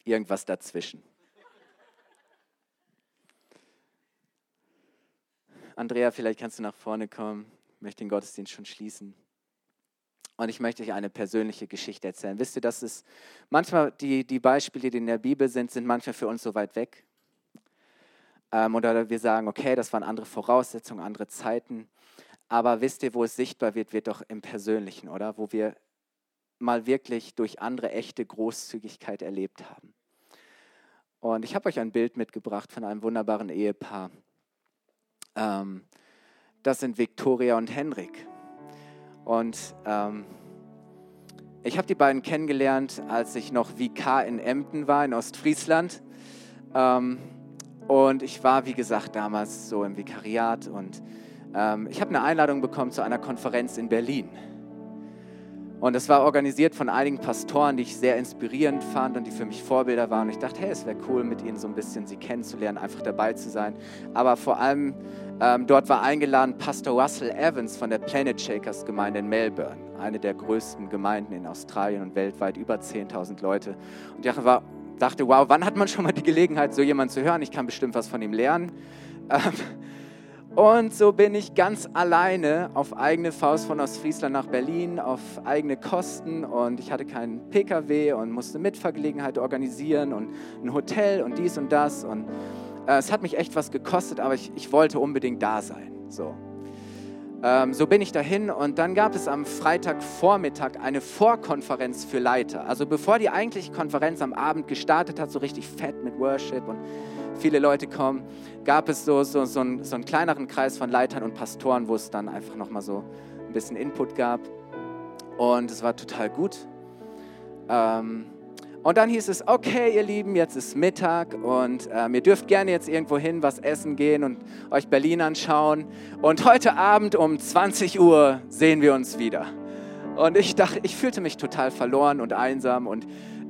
Irgendwas dazwischen. Andrea, vielleicht kannst du nach vorne kommen. Ich möchte den Gottesdienst schon schließen. Und ich möchte euch eine persönliche Geschichte erzählen. Wisst ihr, dass es manchmal die, die Beispiele, die in der Bibel sind, sind manchmal für uns so weit weg. Ähm, oder wir sagen, okay, das waren andere Voraussetzungen, andere Zeiten. Aber wisst ihr, wo es sichtbar wird, wird doch im Persönlichen, oder? Wo wir mal wirklich durch andere echte Großzügigkeit erlebt haben. Und ich habe euch ein Bild mitgebracht von einem wunderbaren Ehepaar. Ähm, das sind Viktoria und Henrik. Und ähm, ich habe die beiden kennengelernt, als ich noch VK in Emden war, in Ostfriesland. Ähm, und ich war, wie gesagt, damals so im Vikariat. Und ähm, ich habe eine Einladung bekommen zu einer Konferenz in Berlin. Und es war organisiert von einigen Pastoren, die ich sehr inspirierend fand und die für mich Vorbilder waren. Und ich dachte, hey, es wäre cool, mit ihnen so ein bisschen sie kennenzulernen, einfach dabei zu sein. Aber vor allem ähm, dort war eingeladen Pastor Russell Evans von der Planet Shakers Gemeinde in Melbourne, eine der größten Gemeinden in Australien und weltweit, über 10.000 Leute. Und ich dachte, wow, wann hat man schon mal die Gelegenheit, so jemanden zu hören? Ich kann bestimmt was von ihm lernen. Ähm, und so bin ich ganz alleine auf eigene Faust von Ostfriesland nach Berlin, auf eigene Kosten. Und ich hatte keinen Pkw und musste Mitfahrgelegenheit organisieren und ein Hotel und dies und das. Und äh, es hat mich echt was gekostet, aber ich, ich wollte unbedingt da sein. So. Ähm, so bin ich dahin und dann gab es am Freitagvormittag eine Vorkonferenz für Leiter. Also bevor die eigentliche Konferenz am Abend gestartet hat, so richtig fett mit Worship und viele Leute kommen, gab es so, so, so, einen, so einen kleineren Kreis von Leitern und Pastoren, wo es dann einfach nochmal so ein bisschen Input gab. Und es war total gut. Ähm, und dann hieß es, okay, ihr Lieben, jetzt ist Mittag und ähm, ihr dürft gerne jetzt irgendwo hin was essen gehen und euch Berlin anschauen. Und heute Abend um 20 Uhr sehen wir uns wieder. Und ich dachte, ich fühlte mich total verloren und einsam und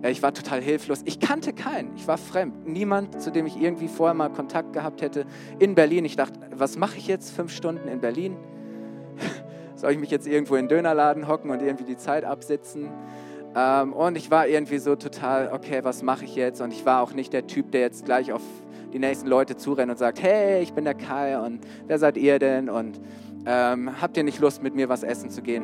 ich war total hilflos. Ich kannte keinen, ich war fremd. Niemand, zu dem ich irgendwie vorher mal Kontakt gehabt hätte in Berlin. Ich dachte, was mache ich jetzt fünf Stunden in Berlin? Soll ich mich jetzt irgendwo in den Dönerladen hocken und irgendwie die Zeit absitzen? Ähm, und ich war irgendwie so total, okay, was mache ich jetzt? Und ich war auch nicht der Typ, der jetzt gleich auf die nächsten Leute zurennt und sagt, hey, ich bin der Kai und wer seid ihr denn? Und ähm, habt ihr nicht Lust, mit mir was essen zu gehen?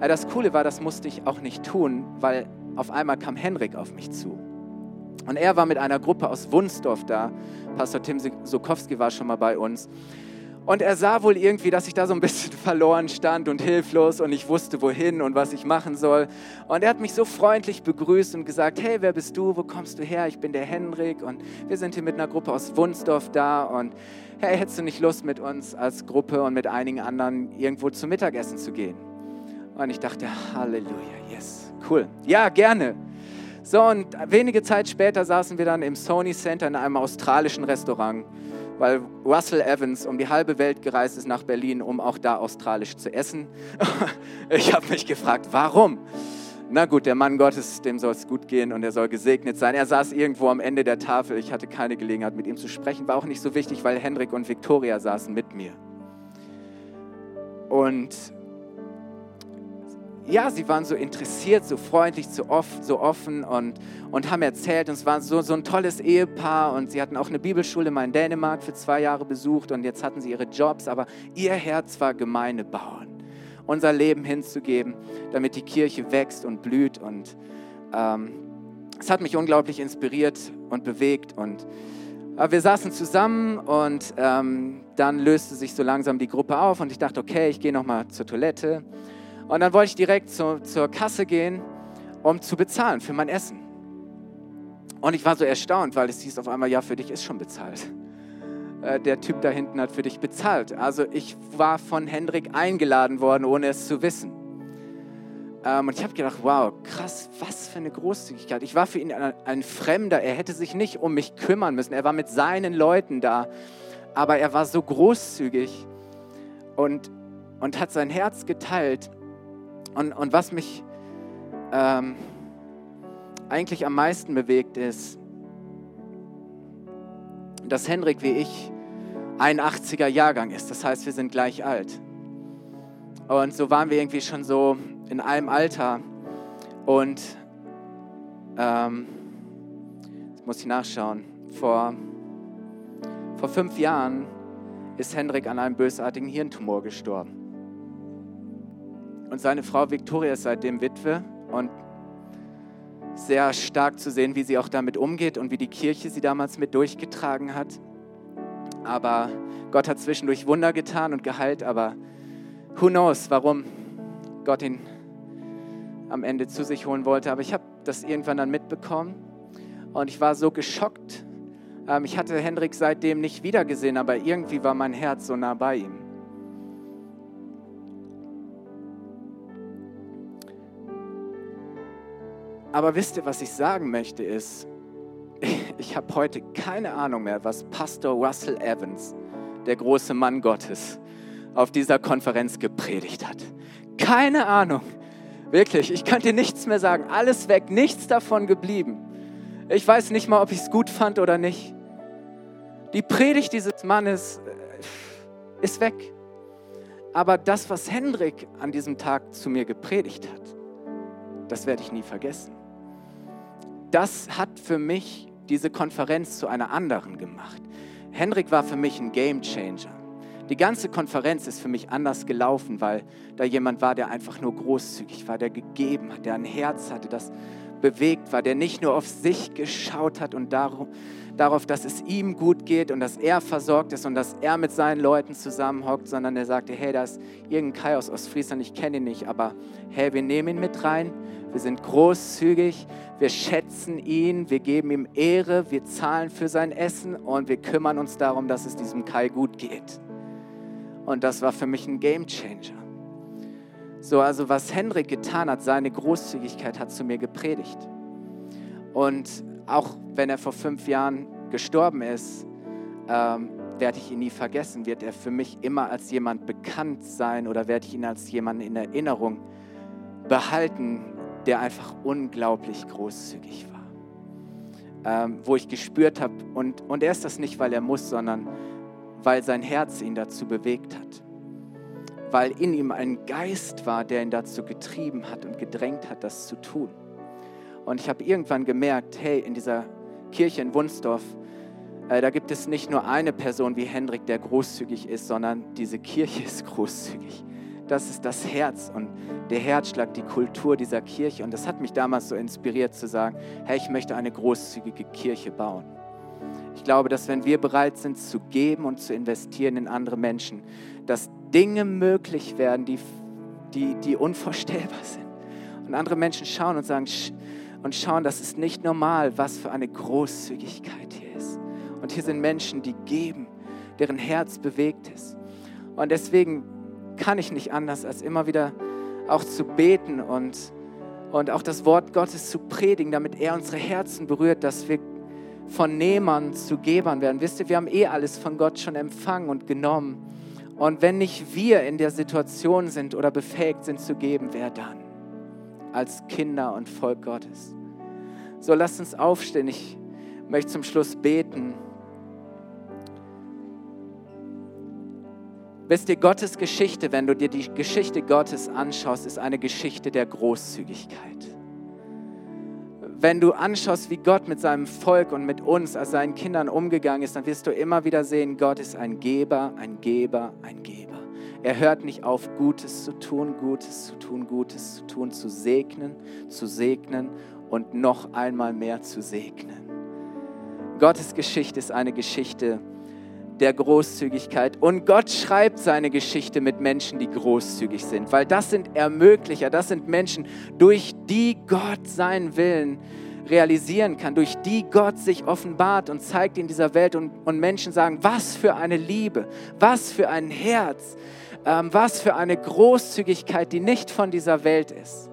Das Coole war, das musste ich auch nicht tun, weil auf einmal kam Henrik auf mich zu. Und er war mit einer Gruppe aus Wunsdorf da. Pastor Tim Sokowski war schon mal bei uns. Und er sah wohl irgendwie, dass ich da so ein bisschen verloren stand und hilflos und ich wusste wohin und was ich machen soll. Und er hat mich so freundlich begrüßt und gesagt, hey, wer bist du? Wo kommst du her? Ich bin der Henrik und wir sind hier mit einer Gruppe aus Wunsdorf da und hey, hättest du nicht Lust mit uns als Gruppe und mit einigen anderen irgendwo zum Mittagessen zu gehen? Und ich dachte, Halleluja, yes, cool. Ja, gerne. So, und wenige Zeit später saßen wir dann im Sony Center in einem australischen Restaurant weil Russell Evans um die halbe Welt gereist ist nach Berlin, um auch da australisch zu essen. Ich habe mich gefragt, warum? na gut, der Mann Gottes, dem soll es gut gehen und er soll gesegnet sein. Er saß irgendwo am Ende der Tafel. Ich hatte keine Gelegenheit, mit ihm zu sprechen. War auch nicht so wichtig, weil Hendrik und Viktoria saßen mit mir. Und ja, sie waren so interessiert, so freundlich, so, oft, so offen und, und haben erzählt. Und es war so, so ein tolles Ehepaar und sie hatten auch eine Bibelschule mal in Dänemark für zwei Jahre besucht und jetzt hatten sie ihre Jobs, aber ihr Herz war Gemeinde bauen unser Leben hinzugeben, damit die Kirche wächst und blüht. Und ähm, es hat mich unglaublich inspiriert und bewegt. Und äh, wir saßen zusammen und ähm, dann löste sich so langsam die Gruppe auf und ich dachte, okay, ich gehe nochmal zur Toilette. Und dann wollte ich direkt zu, zur Kasse gehen, um zu bezahlen für mein Essen. Und ich war so erstaunt, weil es hieß auf einmal, ja, für dich ist schon bezahlt. Äh, der Typ da hinten hat für dich bezahlt. Also ich war von Hendrik eingeladen worden, ohne es zu wissen. Ähm, und ich habe gedacht, wow, krass, was für eine Großzügigkeit. Ich war für ihn ein, ein Fremder. Er hätte sich nicht um mich kümmern müssen. Er war mit seinen Leuten da. Aber er war so großzügig und, und hat sein Herz geteilt. Und, und was mich ähm, eigentlich am meisten bewegt ist, dass Henrik wie ich ein 80er Jahrgang ist. Das heißt, wir sind gleich alt. Und so waren wir irgendwie schon so in einem Alter. Und ähm, jetzt muss ich nachschauen. Vor, vor fünf Jahren ist Henrik an einem bösartigen Hirntumor gestorben. Und seine Frau Victoria ist seitdem Witwe und sehr stark zu sehen, wie sie auch damit umgeht und wie die Kirche sie damals mit durchgetragen hat. Aber Gott hat zwischendurch Wunder getan und geheilt, aber who knows, warum Gott ihn am Ende zu sich holen wollte. Aber ich habe das irgendwann dann mitbekommen und ich war so geschockt. Ähm, ich hatte Hendrik seitdem nicht wiedergesehen, aber irgendwie war mein Herz so nah bei ihm. Aber wisst ihr, was ich sagen möchte, ist, ich habe heute keine Ahnung mehr, was Pastor Russell Evans, der große Mann Gottes, auf dieser Konferenz gepredigt hat. Keine Ahnung. Wirklich, ich kann dir nichts mehr sagen. Alles weg, nichts davon geblieben. Ich weiß nicht mal, ob ich es gut fand oder nicht. Die Predigt dieses Mannes äh, ist weg. Aber das, was Hendrik an diesem Tag zu mir gepredigt hat, das werde ich nie vergessen das hat für mich diese Konferenz zu einer anderen gemacht. Henrik war für mich ein Game Changer. Die ganze Konferenz ist für mich anders gelaufen, weil da jemand war, der einfach nur großzügig war, der gegeben hat, der ein Herz hatte, das bewegt war, der nicht nur auf sich geschaut hat und darauf, darauf, dass es ihm gut geht und dass er versorgt ist und dass er mit seinen Leuten zusammenhockt, sondern der sagte, hey, da ist irgendein Kai aus Ostfriesland, ich kenne ihn nicht, aber hey, wir nehmen ihn mit rein, wir sind großzügig, wir schätzen ihn, wir geben ihm Ehre, wir zahlen für sein Essen und wir kümmern uns darum, dass es diesem Kai gut geht. Und das war für mich ein Game Changer. So, also was Hendrik getan hat, seine Großzügigkeit hat zu mir gepredigt. Und auch wenn er vor fünf Jahren gestorben ist, ähm, werde ich ihn nie vergessen, wird er für mich immer als jemand bekannt sein oder werde ich ihn als jemand in Erinnerung behalten, der einfach unglaublich großzügig war. Ähm, wo ich gespürt habe, und, und er ist das nicht, weil er muss, sondern weil sein Herz ihn dazu bewegt hat. Weil in ihm ein Geist war, der ihn dazu getrieben hat und gedrängt hat, das zu tun. Und ich habe irgendwann gemerkt, hey, in dieser Kirche in Wunsdorf, äh, da gibt es nicht nur eine Person wie Hendrik, der großzügig ist, sondern diese Kirche ist großzügig. Das ist das Herz und der Herzschlag, die Kultur dieser Kirche. Und das hat mich damals so inspiriert zu sagen, hey, ich möchte eine großzügige Kirche bauen. Ich glaube, dass wenn wir bereit sind zu geben und zu investieren in andere Menschen, dass Dinge möglich werden, die, die, die unvorstellbar sind. Und andere Menschen schauen und sagen, und schauen, das ist nicht normal, was für eine Großzügigkeit hier ist. Und hier sind Menschen, die geben, deren Herz bewegt ist. Und deswegen kann ich nicht anders, als immer wieder auch zu beten und, und auch das Wort Gottes zu predigen, damit er unsere Herzen berührt, dass wir von Nehmern zu Gebern werden. Wisst ihr, wir haben eh alles von Gott schon empfangen und genommen. Und wenn nicht wir in der Situation sind oder befähigt sind zu geben, wer dann? als Kinder und Volk Gottes. So lasst uns aufstehen. Ich möchte zum Schluss beten. Wisst ihr, Gottes Geschichte, wenn du dir die Geschichte Gottes anschaust, ist eine Geschichte der Großzügigkeit. Wenn du anschaust, wie Gott mit seinem Volk und mit uns als seinen Kindern umgegangen ist, dann wirst du immer wieder sehen, Gott ist ein Geber, ein Geber, ein Geber. Er hört nicht auf, Gutes zu tun, Gutes zu tun, Gutes zu tun, zu segnen, zu segnen und noch einmal mehr zu segnen. Gottes Geschichte ist eine Geschichte, der Großzügigkeit. Und Gott schreibt seine Geschichte mit Menschen, die großzügig sind, weil das sind Ermöglicher, das sind Menschen, durch die Gott seinen Willen realisieren kann, durch die Gott sich offenbart und zeigt in dieser Welt und, und Menschen sagen, was für eine Liebe, was für ein Herz, ähm, was für eine Großzügigkeit, die nicht von dieser Welt ist.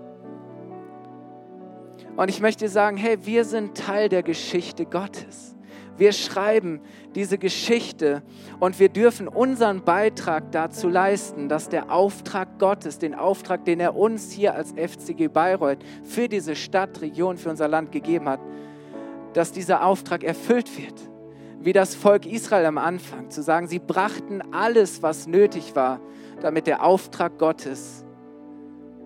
Und ich möchte sagen, hey, wir sind Teil der Geschichte Gottes. Wir schreiben diese Geschichte und wir dürfen unseren Beitrag dazu leisten, dass der Auftrag Gottes, den Auftrag, den er uns hier als FCG Bayreuth für diese Stadt, Region, für unser Land gegeben hat, dass dieser Auftrag erfüllt wird. Wie das Volk Israel am Anfang, zu sagen, sie brachten alles, was nötig war, damit der Auftrag Gottes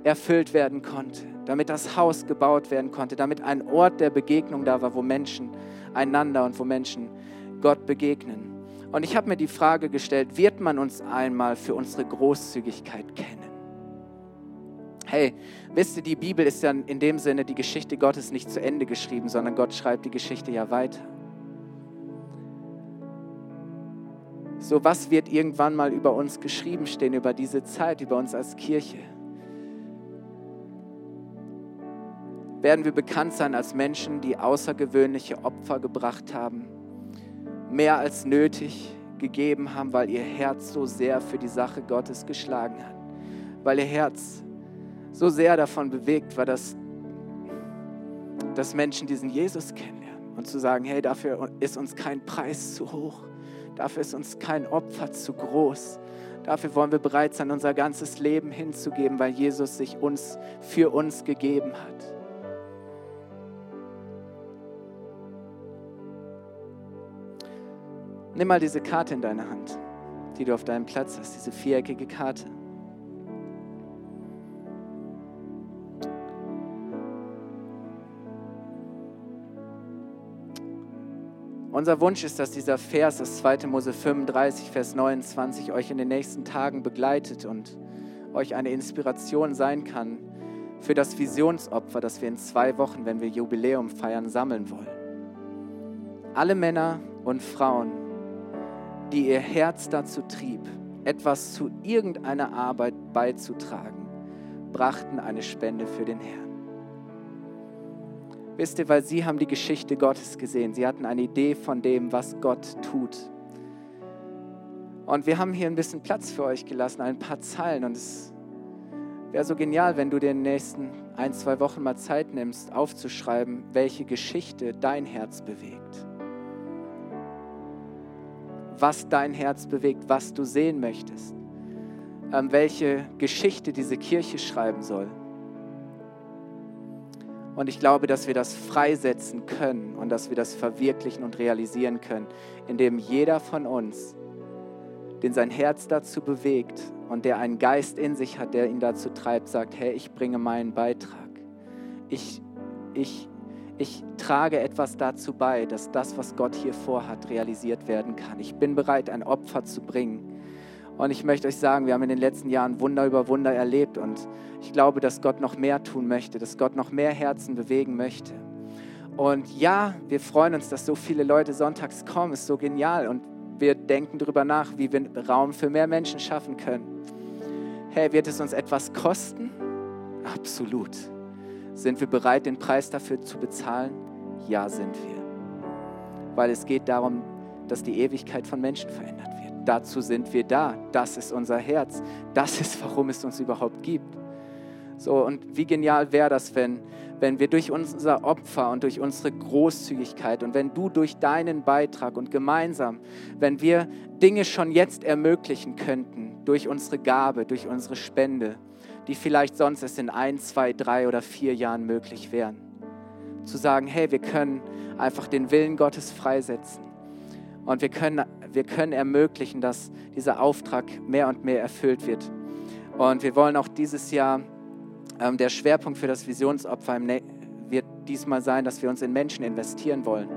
erfüllt werden konnte, damit das Haus gebaut werden konnte, damit ein Ort der Begegnung da war, wo Menschen einander und wo Menschen Gott begegnen. Und ich habe mir die Frage gestellt, wird man uns einmal für unsere Großzügigkeit kennen? Hey, wisst ihr, die Bibel ist ja in dem Sinne die Geschichte Gottes nicht zu Ende geschrieben, sondern Gott schreibt die Geschichte ja weiter. So, was wird irgendwann mal über uns geschrieben stehen, über diese Zeit, über uns als Kirche? Werden wir bekannt sein als Menschen, die außergewöhnliche Opfer gebracht haben, mehr als nötig gegeben haben, weil ihr Herz so sehr für die Sache Gottes geschlagen hat, weil ihr Herz so sehr davon bewegt war, dass, dass Menschen diesen Jesus kennenlernen und zu sagen, hey, dafür ist uns kein Preis zu hoch, dafür ist uns kein Opfer zu groß, dafür wollen wir bereit sein, unser ganzes Leben hinzugeben, weil Jesus sich uns für uns gegeben hat. Nimm mal diese Karte in deine Hand, die du auf deinem Platz hast, diese viereckige Karte. Unser Wunsch ist, dass dieser Vers aus 2. Mose 35, Vers 29 euch in den nächsten Tagen begleitet und euch eine Inspiration sein kann für das Visionsopfer, das wir in zwei Wochen, wenn wir Jubiläum feiern, sammeln wollen. Alle Männer und Frauen, die ihr Herz dazu trieb, etwas zu irgendeiner Arbeit beizutragen, brachten eine Spende für den Herrn. Wisst ihr, weil sie haben die Geschichte Gottes gesehen. Sie hatten eine Idee von dem, was Gott tut. Und wir haben hier ein bisschen Platz für euch gelassen, ein paar Zeilen. Und es wäre so genial, wenn du dir in den nächsten ein, zwei Wochen mal Zeit nimmst, aufzuschreiben, welche Geschichte dein Herz bewegt was dein Herz bewegt, was du sehen möchtest, ähm, welche Geschichte diese Kirche schreiben soll. Und ich glaube, dass wir das freisetzen können und dass wir das verwirklichen und realisieren können, indem jeder von uns, den sein Herz dazu bewegt und der einen Geist in sich hat, der ihn dazu treibt, sagt, hey, ich bringe meinen Beitrag. Ich, ich ich trage etwas dazu bei, dass das, was Gott hier vorhat, realisiert werden kann. Ich bin bereit, ein Opfer zu bringen. Und ich möchte euch sagen, wir haben in den letzten Jahren Wunder über Wunder erlebt und ich glaube, dass Gott noch mehr tun möchte, dass Gott noch mehr Herzen bewegen möchte. Und ja, wir freuen uns, dass so viele Leute sonntags kommen, ist so genial und wir denken darüber nach, wie wir Raum für mehr Menschen schaffen können. Hey, wird es uns etwas kosten? Absolut. Sind wir bereit, den Preis dafür zu bezahlen? Ja, sind wir. Weil es geht darum, dass die Ewigkeit von Menschen verändert wird. Dazu sind wir da. Das ist unser Herz. Das ist, warum es uns überhaupt gibt. So, und wie genial wäre das, wenn, wenn wir durch unser Opfer und durch unsere Großzügigkeit und wenn du durch deinen Beitrag und gemeinsam, wenn wir Dinge schon jetzt ermöglichen könnten, durch unsere Gabe, durch unsere Spende, die vielleicht sonst erst in ein, zwei, drei oder vier Jahren möglich wären. Zu sagen, hey, wir können einfach den Willen Gottes freisetzen. Und wir können, wir können ermöglichen, dass dieser Auftrag mehr und mehr erfüllt wird. Und wir wollen auch dieses Jahr, ähm, der Schwerpunkt für das Visionsopfer wird diesmal sein, dass wir uns in Menschen investieren wollen.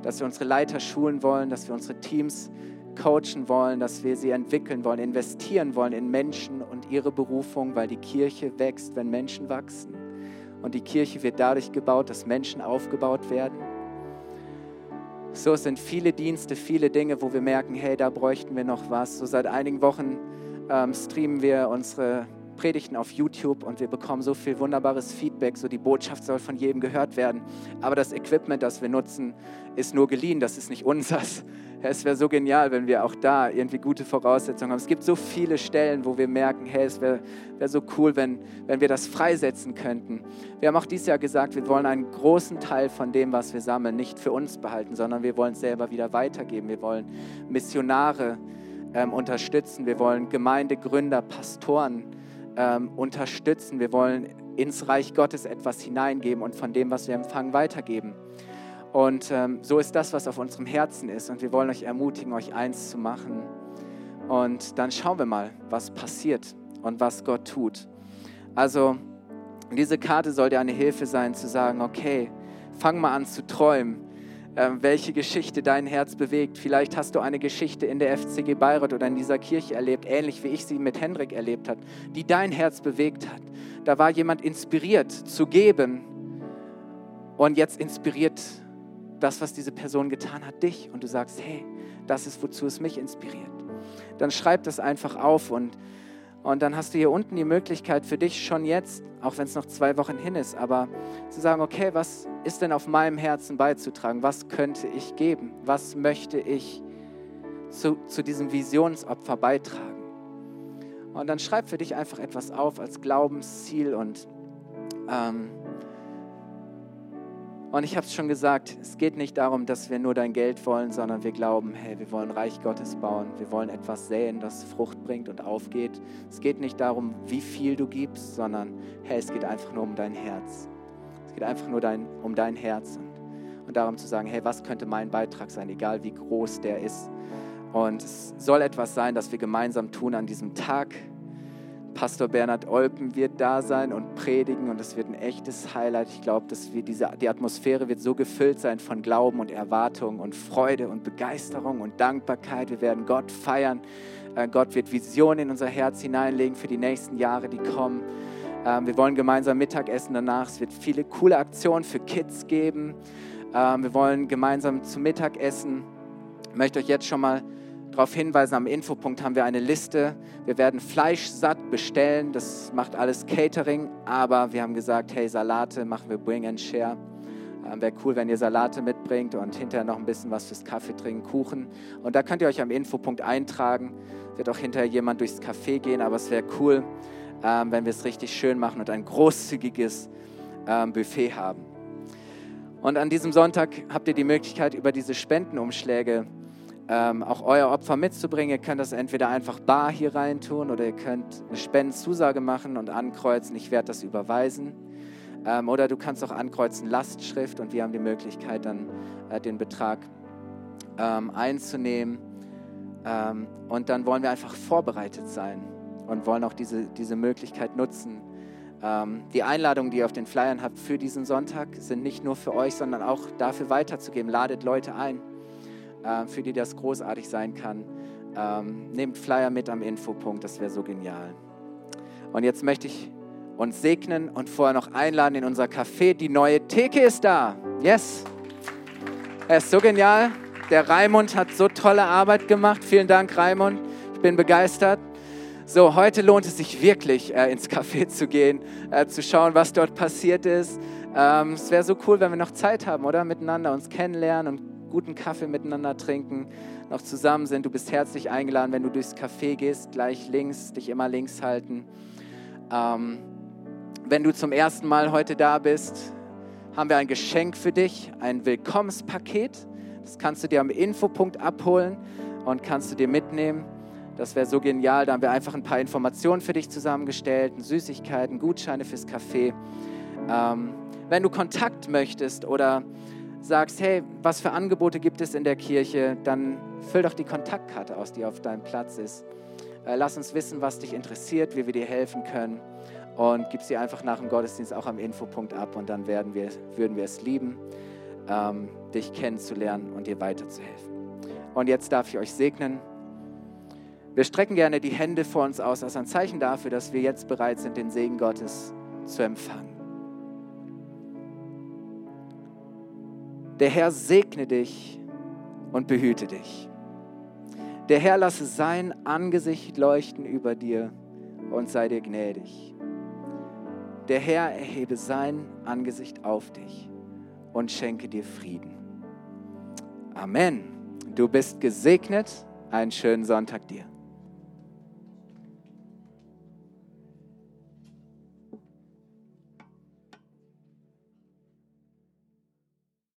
Dass wir unsere Leiter schulen wollen, dass wir unsere Teams coachen wollen, dass wir sie entwickeln wollen, investieren wollen in Menschen und ihre Berufung, weil die Kirche wächst, wenn Menschen wachsen. Und die Kirche wird dadurch gebaut, dass Menschen aufgebaut werden. So sind viele Dienste, viele Dinge, wo wir merken, hey, da bräuchten wir noch was. So seit einigen Wochen ähm, streamen wir unsere Predigten auf YouTube und wir bekommen so viel wunderbares Feedback. So die Botschaft soll von jedem gehört werden. Aber das Equipment, das wir nutzen, ist nur geliehen. Das ist nicht unseres. Es wäre so genial, wenn wir auch da irgendwie gute Voraussetzungen haben. Es gibt so viele Stellen, wo wir merken, hey, es wäre wär so cool, wenn, wenn wir das freisetzen könnten. Wir haben auch dieses Jahr gesagt, wir wollen einen großen Teil von dem, was wir sammeln, nicht für uns behalten, sondern wir wollen es selber wieder weitergeben. Wir wollen Missionare ähm, unterstützen. Wir wollen Gemeindegründer, Pastoren ähm, unterstützen. Wir wollen ins Reich Gottes etwas hineingeben und von dem, was wir empfangen, weitergeben. Und ähm, so ist das, was auf unserem Herzen ist. Und wir wollen euch ermutigen, euch eins zu machen. Und dann schauen wir mal, was passiert und was Gott tut. Also diese Karte soll dir eine Hilfe sein, zu sagen, okay, fang mal an zu träumen, welche Geschichte dein Herz bewegt. Vielleicht hast du eine Geschichte in der FCG Bayreuth oder in dieser Kirche erlebt, ähnlich wie ich sie mit Hendrik erlebt habe, die dein Herz bewegt hat. Da war jemand inspiriert zu geben und jetzt inspiriert das, was diese Person getan hat, dich und du sagst, hey, das ist, wozu es mich inspiriert. Dann schreib das einfach auf und, und dann hast du hier unten die Möglichkeit für dich schon jetzt, auch wenn es noch zwei Wochen hin ist, aber zu sagen, okay, was ist denn auf meinem Herzen beizutragen? Was könnte ich geben? Was möchte ich zu, zu diesem Visionsopfer beitragen? Und dann schreib für dich einfach etwas auf als Glaubensziel und ähm, und ich habe es schon gesagt, es geht nicht darum, dass wir nur dein Geld wollen, sondern wir glauben, hey, wir wollen Reich Gottes bauen. Wir wollen etwas säen, das Frucht bringt und aufgeht. Es geht nicht darum, wie viel du gibst, sondern hey, es geht einfach nur um dein Herz. Es geht einfach nur dein, um dein Herz und, und darum zu sagen, hey, was könnte mein Beitrag sein, egal wie groß der ist. Und es soll etwas sein, das wir gemeinsam tun an diesem Tag, Pastor Bernhard Olpen wird da sein und predigen und es wird ein echtes Highlight. Ich glaube, dass wir diese, die Atmosphäre wird so gefüllt sein von Glauben und Erwartung und Freude und Begeisterung und Dankbarkeit. Wir werden Gott feiern. Äh, Gott wird Visionen in unser Herz hineinlegen für die nächsten Jahre, die kommen. Ähm, wir wollen gemeinsam Mittagessen danach. Es wird viele coole Aktionen für Kids geben. Ähm, wir wollen gemeinsam zu Mittag essen. Ich möchte euch jetzt schon mal darauf hinweisen, am Infopunkt haben wir eine Liste. Wir werden Fleisch satt bestellen, das macht alles Catering, aber wir haben gesagt, hey, Salate machen wir Bring and Share. Ähm, Wäre cool, wenn ihr Salate mitbringt und hinterher noch ein bisschen was fürs Kaffee trinken, Kuchen. Und da könnt ihr euch am Infopunkt eintragen. Wird auch hinterher jemand durchs Café gehen, aber es wäre cool, ähm, wenn wir es richtig schön machen und ein großzügiges ähm, Buffet haben. Und an diesem Sonntag habt ihr die Möglichkeit, über diese Spendenumschläge ähm, auch euer Opfer mitzubringen. Ihr könnt das entweder einfach bar hier rein tun oder ihr könnt eine Spendenzusage machen und ankreuzen, ich werde das überweisen. Ähm, oder du kannst auch ankreuzen Lastschrift und wir haben die Möglichkeit dann äh, den Betrag ähm, einzunehmen. Ähm, und dann wollen wir einfach vorbereitet sein und wollen auch diese, diese Möglichkeit nutzen. Ähm, die Einladungen, die ihr auf den Flyern habt für diesen Sonntag, sind nicht nur für euch, sondern auch dafür weiterzugeben. Ladet Leute ein für die das großartig sein kann. Ähm, nehmt Flyer mit am Infopunkt, das wäre so genial. Und jetzt möchte ich uns segnen und vorher noch einladen in unser Café. Die neue Theke ist da. Yes. Er ist so genial. Der Raimund hat so tolle Arbeit gemacht. Vielen Dank, Raimund. Ich bin begeistert. So, heute lohnt es sich wirklich, äh, ins Café zu gehen, äh, zu schauen, was dort passiert ist. Ähm, es wäre so cool, wenn wir noch Zeit haben, oder? Miteinander uns kennenlernen und guten Kaffee miteinander trinken, noch zusammen sind. Du bist herzlich eingeladen, wenn du durchs Café gehst, gleich links, dich immer links halten. Ähm, wenn du zum ersten Mal heute da bist, haben wir ein Geschenk für dich, ein Willkommenspaket. Das kannst du dir am Infopunkt abholen und kannst du dir mitnehmen. Das wäre so genial. Da haben wir einfach ein paar Informationen für dich zusammengestellt, Süßigkeiten, Gutscheine fürs Café. Ähm, wenn du Kontakt möchtest oder sagst, hey, was für Angebote gibt es in der Kirche, dann füll doch die Kontaktkarte aus, die auf deinem Platz ist. Äh, lass uns wissen, was dich interessiert, wie wir dir helfen können und gib sie einfach nach dem Gottesdienst auch am Infopunkt ab und dann werden wir, würden wir es lieben, ähm, dich kennenzulernen und dir weiterzuhelfen. Und jetzt darf ich euch segnen. Wir strecken gerne die Hände vor uns aus als ein Zeichen dafür, dass wir jetzt bereit sind, den Segen Gottes zu empfangen. Der Herr segne dich und behüte dich. Der Herr lasse sein Angesicht leuchten über dir und sei dir gnädig. Der Herr erhebe sein Angesicht auf dich und schenke dir Frieden. Amen. Du bist gesegnet. Einen schönen Sonntag dir.